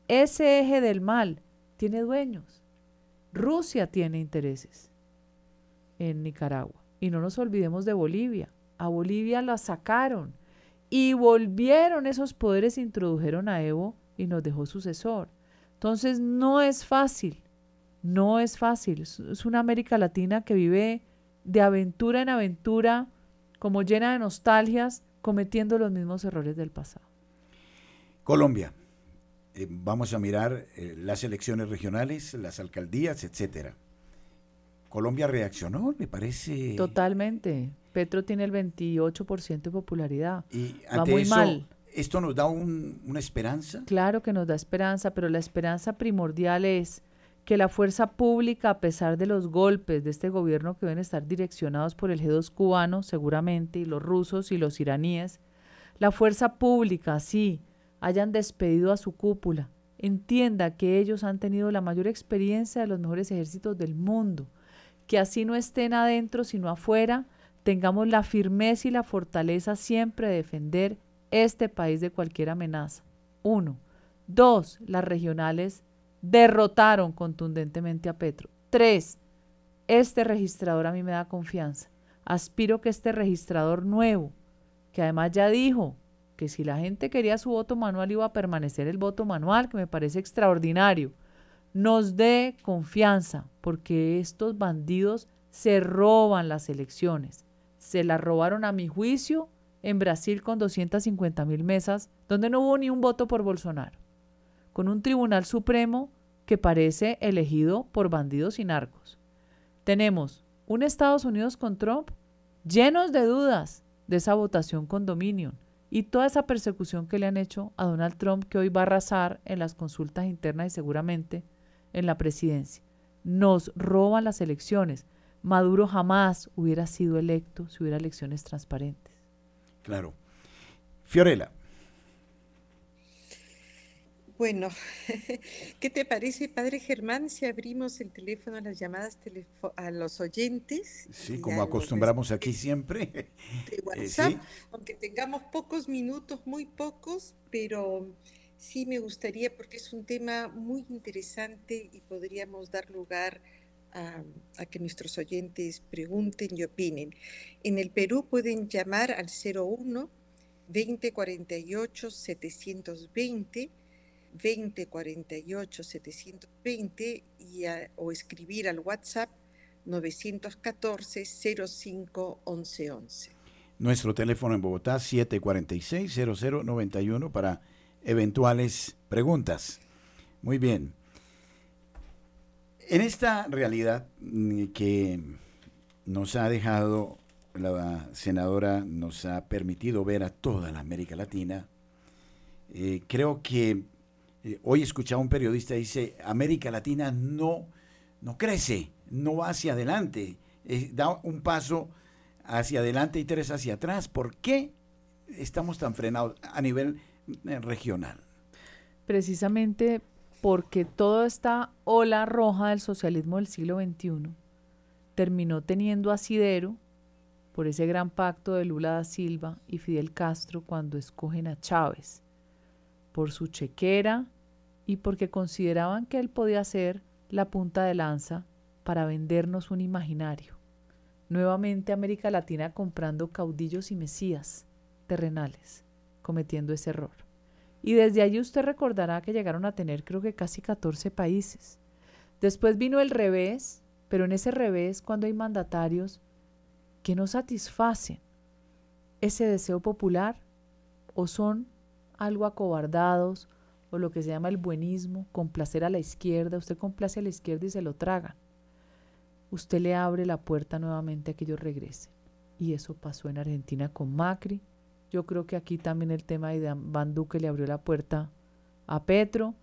Ese eje del mal tiene dueños. Rusia tiene intereses en Nicaragua. Y no nos olvidemos de Bolivia. A Bolivia la sacaron y volvieron esos poderes, introdujeron a Evo y nos dejó sucesor. Entonces no es fácil No es fácil. Es una América Latina que vive de aventura en aventura, como llena de nostalgias, cometiendo los mismos errores del pasado.
Colombia. Eh, vamos a mirar eh, las elecciones regionales, las alcaldías, etcétera. Colombia reaccionó, me parece.
Totalmente. Petro tiene el 28% de popularidad.
Y Va muy mal. ¿Esto nos da una esperanza?
Claro que nos da esperanza, pero la esperanza primordial es que la fuerza pública, a pesar de los golpes de este gobierno que deben estar direccionados por el G2 cubano, seguramente, y los rusos y los iraníes, la fuerza pública, sí, hayan despedido a su cúpula, entienda que ellos han tenido la mayor experiencia de los mejores ejércitos del mundo, que así no estén adentro sino afuera, tengamos la firmeza y la fortaleza siempre de defender este país de cualquier amenaza. Uno. Dos, las regionales derrotaron contundentemente a Petro. Tres, este registrador a mí me da confianza. Aspiro que este registrador nuevo, que además ya dijo que si la gente quería su voto manual iba a permanecer el voto manual, que me parece extraordinario, nos dé confianza, porque estos bandidos se roban las elecciones. Se las robaron a mi juicio en Brasil con 250 mil mesas, donde no hubo ni un voto por Bolsonaro, con un tribunal supremo que parece elegido por bandidos y narcos. Tenemos un Estados Unidos con Trump llenos de dudas de esa votación con Dominion y toda esa persecución que le han hecho a Donald Trump que hoy va a arrasar en las consultas internas y seguramente en la presidencia. Nos roban las elecciones. Maduro jamás hubiera sido electo si hubiera elecciones transparentes.
Claro. Fiorella.
Bueno, *laughs* ¿qué te parece, Padre Germán, si abrimos el teléfono a las llamadas a los oyentes?
Sí, como acostumbramos aquí siempre. De *laughs*
eh, WhatsApp, aunque tengamos pocos minutos, muy pocos, pero sí me gustaría porque es un tema muy interesante y podríamos dar lugar a, que nuestros oyentes pregunten y opinen. En el Perú pueden llamar al 01 2048 720 2048 720 y o escribir al WhatsApp 914 05 1111.
Nuestro teléfono en Bogotá 746 0091 para eventuales preguntas. Muy bien. En esta realidad mm, que nos ha dejado la senadora, nos ha permitido ver a toda la América Latina, eh, creo que eh, hoy escuchaba un periodista dice, América Latina no, no crece, no va hacia adelante, eh, da un paso hacia adelante y tres hacia atrás. ¿Por qué estamos tan frenados a nivel regional?
Precisamente porque toda esta ola roja del socialismo del siglo XXI terminó teniendo asidero por ese gran pacto de Lula da Silva y Fidel Castro cuando escogen a Chávez, por su chequera y porque consideraban que él podía ser la punta de lanza para vendernos un imaginario. Nuevamente América Latina comprando caudillos y mesías terrenales, cometiendo ese error. Y desde allí usted recordará que llegaron a tener creo que casi 14 países. Después vino el revés, pero en ese revés cuando hay mandatarios que no satisfacen ese deseo popular o son algo acobardados lo que se llama el buenismo, complacer a la izquierda, usted complace a la izquierda y se lo traga. Usted le abre la puerta nuevamente a que ellos regresen. Y eso pasó en Argentina con Macri, yo creo que aquí también el tema de Van Duque le abrió la puerta a Petro.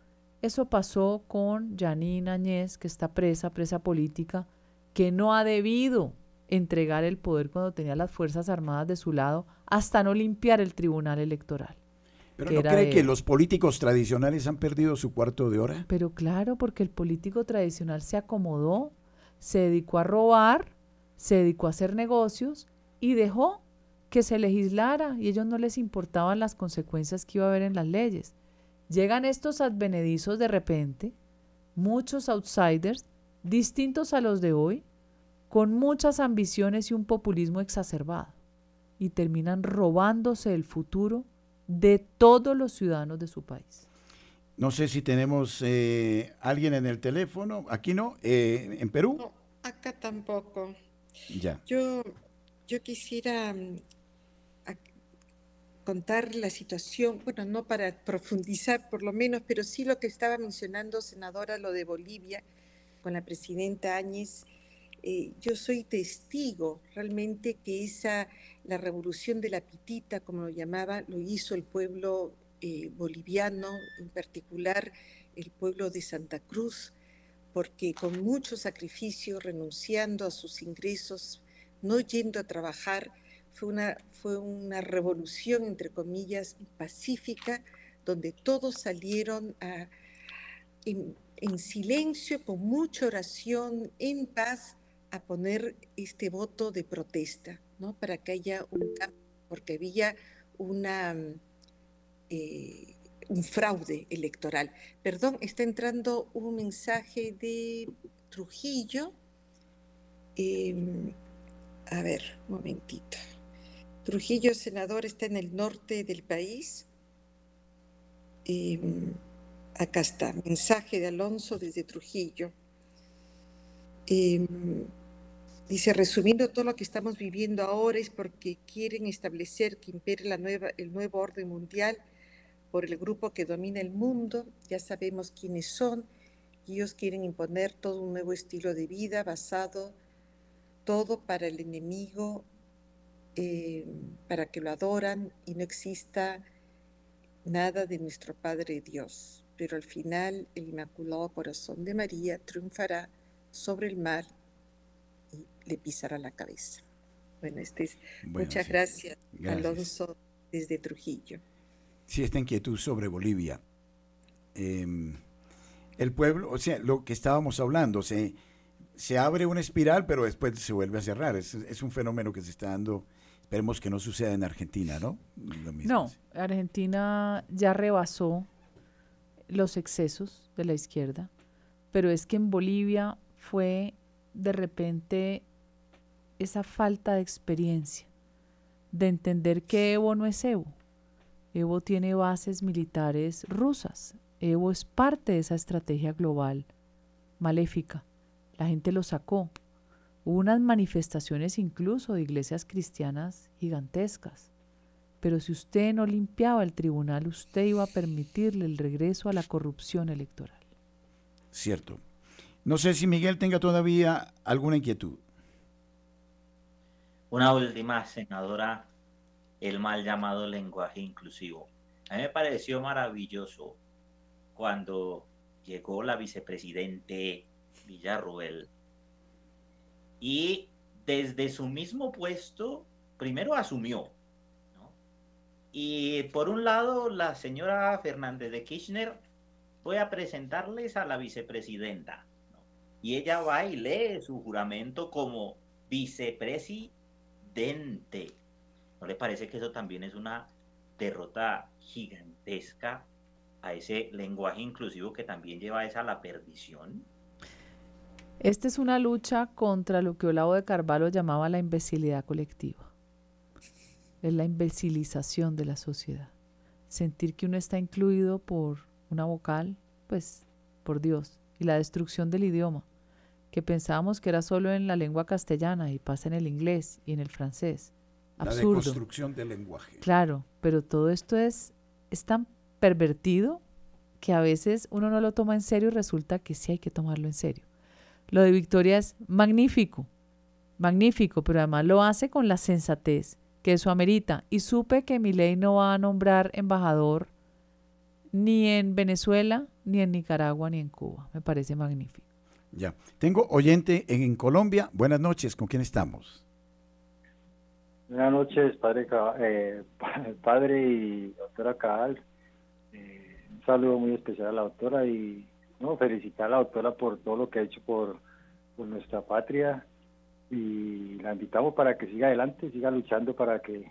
Eso pasó con Janine Añez, que está presa, presa política, que no ha debido entregar el poder cuando tenía las Fuerzas Armadas de su lado hasta no limpiar el Tribunal Electoral.
¿Pero no cree que los políticos tradicionales han perdido su cuarto de hora?
Pero claro, porque el político tradicional se acomodó, se dedicó a robar, se dedicó a hacer negocios y dejó que se legislara y ellos no les importaban las consecuencias que iba a haber en las leyes. Llegan estos advenedizos de repente, muchos outsiders, distintos a los de hoy, con muchas ambiciones y un populismo exacerbado, y terminan robándose el futuro de todos los ciudadanos de su país.
No sé si tenemos eh, alguien en el teléfono. Aquí no. Eh, ¿En Perú? No,
acá tampoco.
Ya.
Yo, yo quisiera mm, contar la situación, bueno, no para profundizar por lo menos, pero sí lo que estaba mencionando, senadora, lo de Bolivia, con la presidenta Áñez. Eh, yo soy testigo realmente que esa, la revolución de la pitita, como lo llamaba, lo hizo el pueblo eh, boliviano, en particular el pueblo de Santa Cruz, porque con mucho sacrificio, renunciando a sus ingresos, no yendo a trabajar, fue una, fue una revolución, entre comillas, pacífica, donde todos salieron en, en silencio, con mucha oración, en paz, a poner este voto de protesta, Para que haya un cambio, porque había eh, un fraude electoral. Perdón, está entrando un mensaje de Trujillo. Em, a ver, un momentito. Trujillo, senador, está en el norte del país. Em, acá está, mensaje de Alonso desde Trujillo. Em, dice, resumiendo todo lo que estamos viviendo ahora es porque quieren establecer que impere la nueva, el nuevo orden mundial por el grupo que domina el mundo, ya sabemos quiénes son, ellos quieren imponer todo un nuevo estilo de vida basado todo para el enemigo, eh, para que lo adoran y no exista nada de nuestro Padre Dios. Pero al final el Inmaculado Corazón de María triunfará sobre el mal le pisará la cabeza. Bueno, este es, muchas gracias, Alonso, desde Trujillo
sí, esta inquietud sobre Bolivia. Em, el pueblo, o sea, lo que estábamos hablando, se, se abre una espiral, pero después se vuelve a cerrar. Es, es un fenómeno que se está dando. Esperemos que no suceda en Argentina, ¿no?
No, Argentina ya rebasó los excesos de la izquierda, pero es que en Bolivia fue de repente esa falta de experiencia, de entender que Evo no es Evo Evo tiene bases militares rusas. Evo es parte de esa estrategia global maléfica. La gente lo sacó. Hubo unas manifestaciones incluso de iglesias cristianas gigantescas. Pero si usted no limpiaba el tribunal, usted iba a permitirle el regreso a la corrupción electoral.
Cierto. No sé si Miguel tenga todavía alguna inquietud.
Una última, senadora el mal llamado lenguaje inclusivo. A mí me pareció maravilloso cuando llegó la vicepresidente Villarroel y desde su mismo puesto, primero asumió. Y por un lado, la señora Fernández de Kirchner fue a presentarles a la vicepresidenta. Y ella va y lee su juramento como ¿No le parece que eso también es una derrota gigantesca a ese lenguaje inclusivo que también lleva a esa la perdición?
Esta es una lucha contra lo que Olavo de Carvalho llamaba la imbecilidad colectiva. Es la imbecilización de la sociedad. Sentir que uno está incluido por una vocal, pues por Dios, y la destrucción del idioma, que pensábamos que era solo en la lengua castellana y pasa en el inglés y en el francés. La
deconstrucción del lenguaje.
Claro, pero todo esto es, es tan pervertido que a veces uno no lo toma en serio y resulta que sí hay que tomarlo en serio. Lo de Victoria es magnífico, magnífico, pero además lo hace con la sensatez que eso amerita. Y supe que mi ley no va a nombrar embajador ni en Venezuela, ni en Nicaragua, ni en Cuba. Me parece magnífico.
Ya. Tengo oyente en Colombia. Buenas noches. ¿Con quién estamos?
Buenas noches, padre, eh, padre y doctora Cabal. Eh, un saludo muy especial a la doctora y no felicitar a la doctora por todo lo que ha hecho por, nuestra patria y la invitamos para que siga adelante, siga luchando para que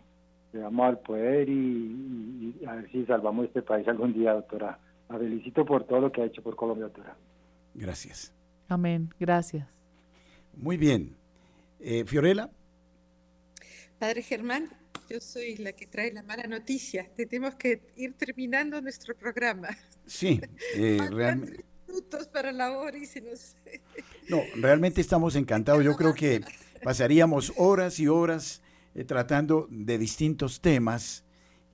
llegamos al poder y, a ver si salvamos este país algún día, doctora. La felicito por todo lo que ha hecho por Colombia, doctora.
Gracias.
Amén, gracias.
Muy bien. Eh, Fiorella.
Padre Germán, yo soy la que trae la mala noticia. Tenemos que ir terminando nuestro programa.
Sí, eh, *laughs* realmente.
minutos para la hora y se nos...
No, realmente estamos encantados. Yo creo que *laughs* pasaríamos horas y horas eh, tratando de distintos temas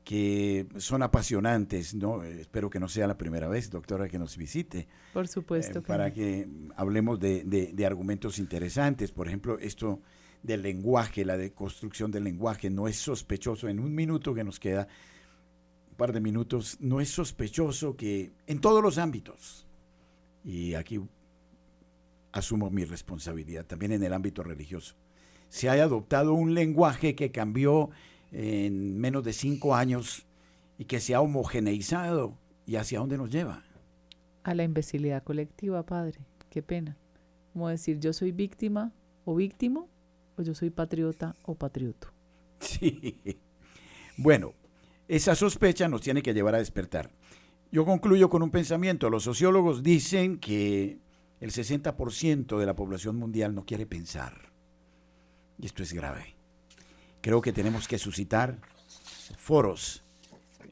que son apasionantes, ¿no? espero que no sea la primera vez, doctora, que nos visite.
Por supuesto.
Eh, para que hablemos de, de, argumentos interesantes. Por ejemplo, esto del lenguaje, la deconstrucción del lenguaje, no es sospechoso en un minuto que nos queda, un par de minutos, no es sospechoso que en todos los ámbitos, y aquí asumo mi responsabilidad, también en el ámbito religioso, se haya adoptado un lenguaje que cambió en menos de cinco años y que se ha homogeneizado y hacia dónde nos lleva.
A la imbecilidad colectiva, padre. Qué pena. Como decir, yo soy víctima o víctimo o yo soy patriota o patrioto. *laughs*
Sí. Bueno, esa sospecha nos tiene que llevar a despertar. Yo concluyo con un pensamiento. Los sociólogos dicen que el 60% de la población mundial no quiere pensar. Y esto es grave. Creo que tenemos que suscitar foros,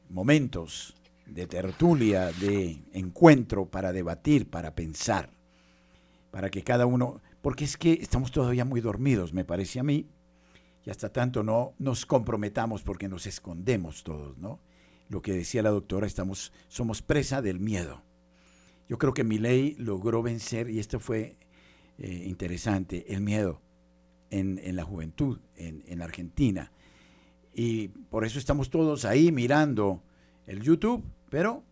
momentos de tertulia, de encuentro para debatir, para pensar, para que cada uno, porque es que estamos todavía muy dormidos, me parece a mí, y hasta tanto no nos comprometamos porque nos escondemos todos, ¿no? Lo que decía la doctora, estamos, somos presa del miedo. Yo creo que mi ley logró vencer, y esto fue eh, interesante, el miedo en, la juventud, en, en, Argentina. Y por eso estamos todos ahí mirando el YouTube, pero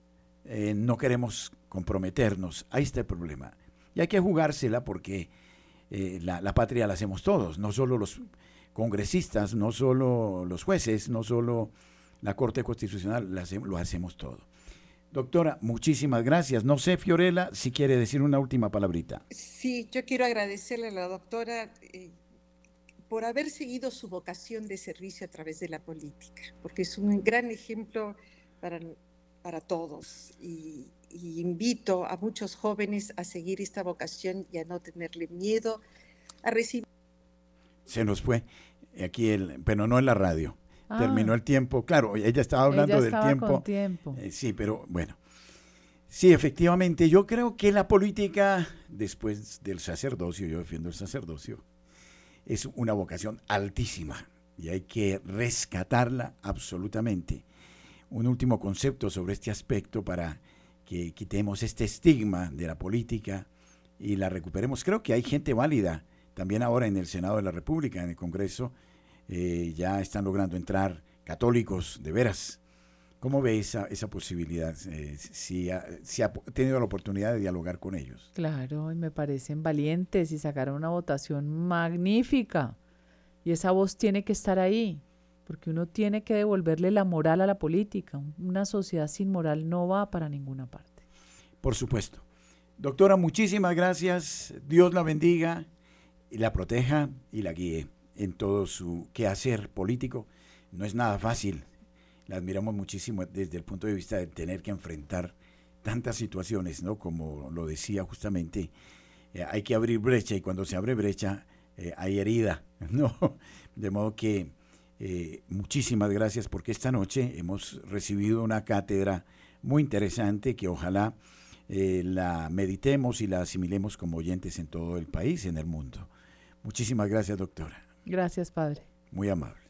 eh, no queremos comprometernos. Ahí está el problema. Y hay que jugársela porque eh, la, la, patria la hacemos todos, no solo los congresistas, no solo los jueces, no solo la Corte Constitucional, lo hacemos todo. Doctora, muchísimas gracias. No sé, Fiorella, si quiere decir una última palabrita.
Sí, yo quiero agradecerle a la doctora. Eh, por haber seguido su vocación de servicio a través de la política, porque es un gran ejemplo para, para todos. Y, invito a muchos jóvenes a seguir esta vocación y a no tenerle miedo a recibir.
Se nos fue aquí, el, pero no en la radio. Ah. Terminó el tiempo. Claro, ella estaba hablando del tiempo.
tiempo.
Eh, sí, pero bueno. Sí, efectivamente, yo creo que la política, después del sacerdocio, yo defiendo el sacerdocio, es una vocación altísima y hay que rescatarla absolutamente. Un último concepto sobre este aspecto para que quitemos este estigma de la política y la recuperemos. Creo que hay gente válida también ahora en el Senado de la República, en el Congreso, eh, ya están logrando entrar católicos de veras. ¿Cómo ve esa, esa posibilidad? Eh, si, ha, si, ha, tenido la oportunidad de dialogar con ellos.
Claro, y me parecen valientes y sacaron una votación magnífica. Y esa voz tiene que estar ahí, porque uno tiene que devolverle la moral a la política. Una sociedad sin moral no va para ninguna parte.
Por supuesto. Doctora, muchísimas gracias. Dios la bendiga y la proteja y la guíe en todo su quehacer político. No es nada fácil la admiramos muchísimo desde el punto de vista de tener que enfrentar tantas situaciones, ¿no? Como lo decía justamente, eh, hay que abrir brecha y cuando se abre brecha eh, hay herida, *laughs* ¿no? De modo que eh, muchísimas gracias porque esta noche hemos recibido una cátedra muy interesante que ojalá la meditemos y la asimilemos como oyentes en todo el país, en el mundo. Muchísimas gracias, doctora.
Gracias, padre.
Muy amable.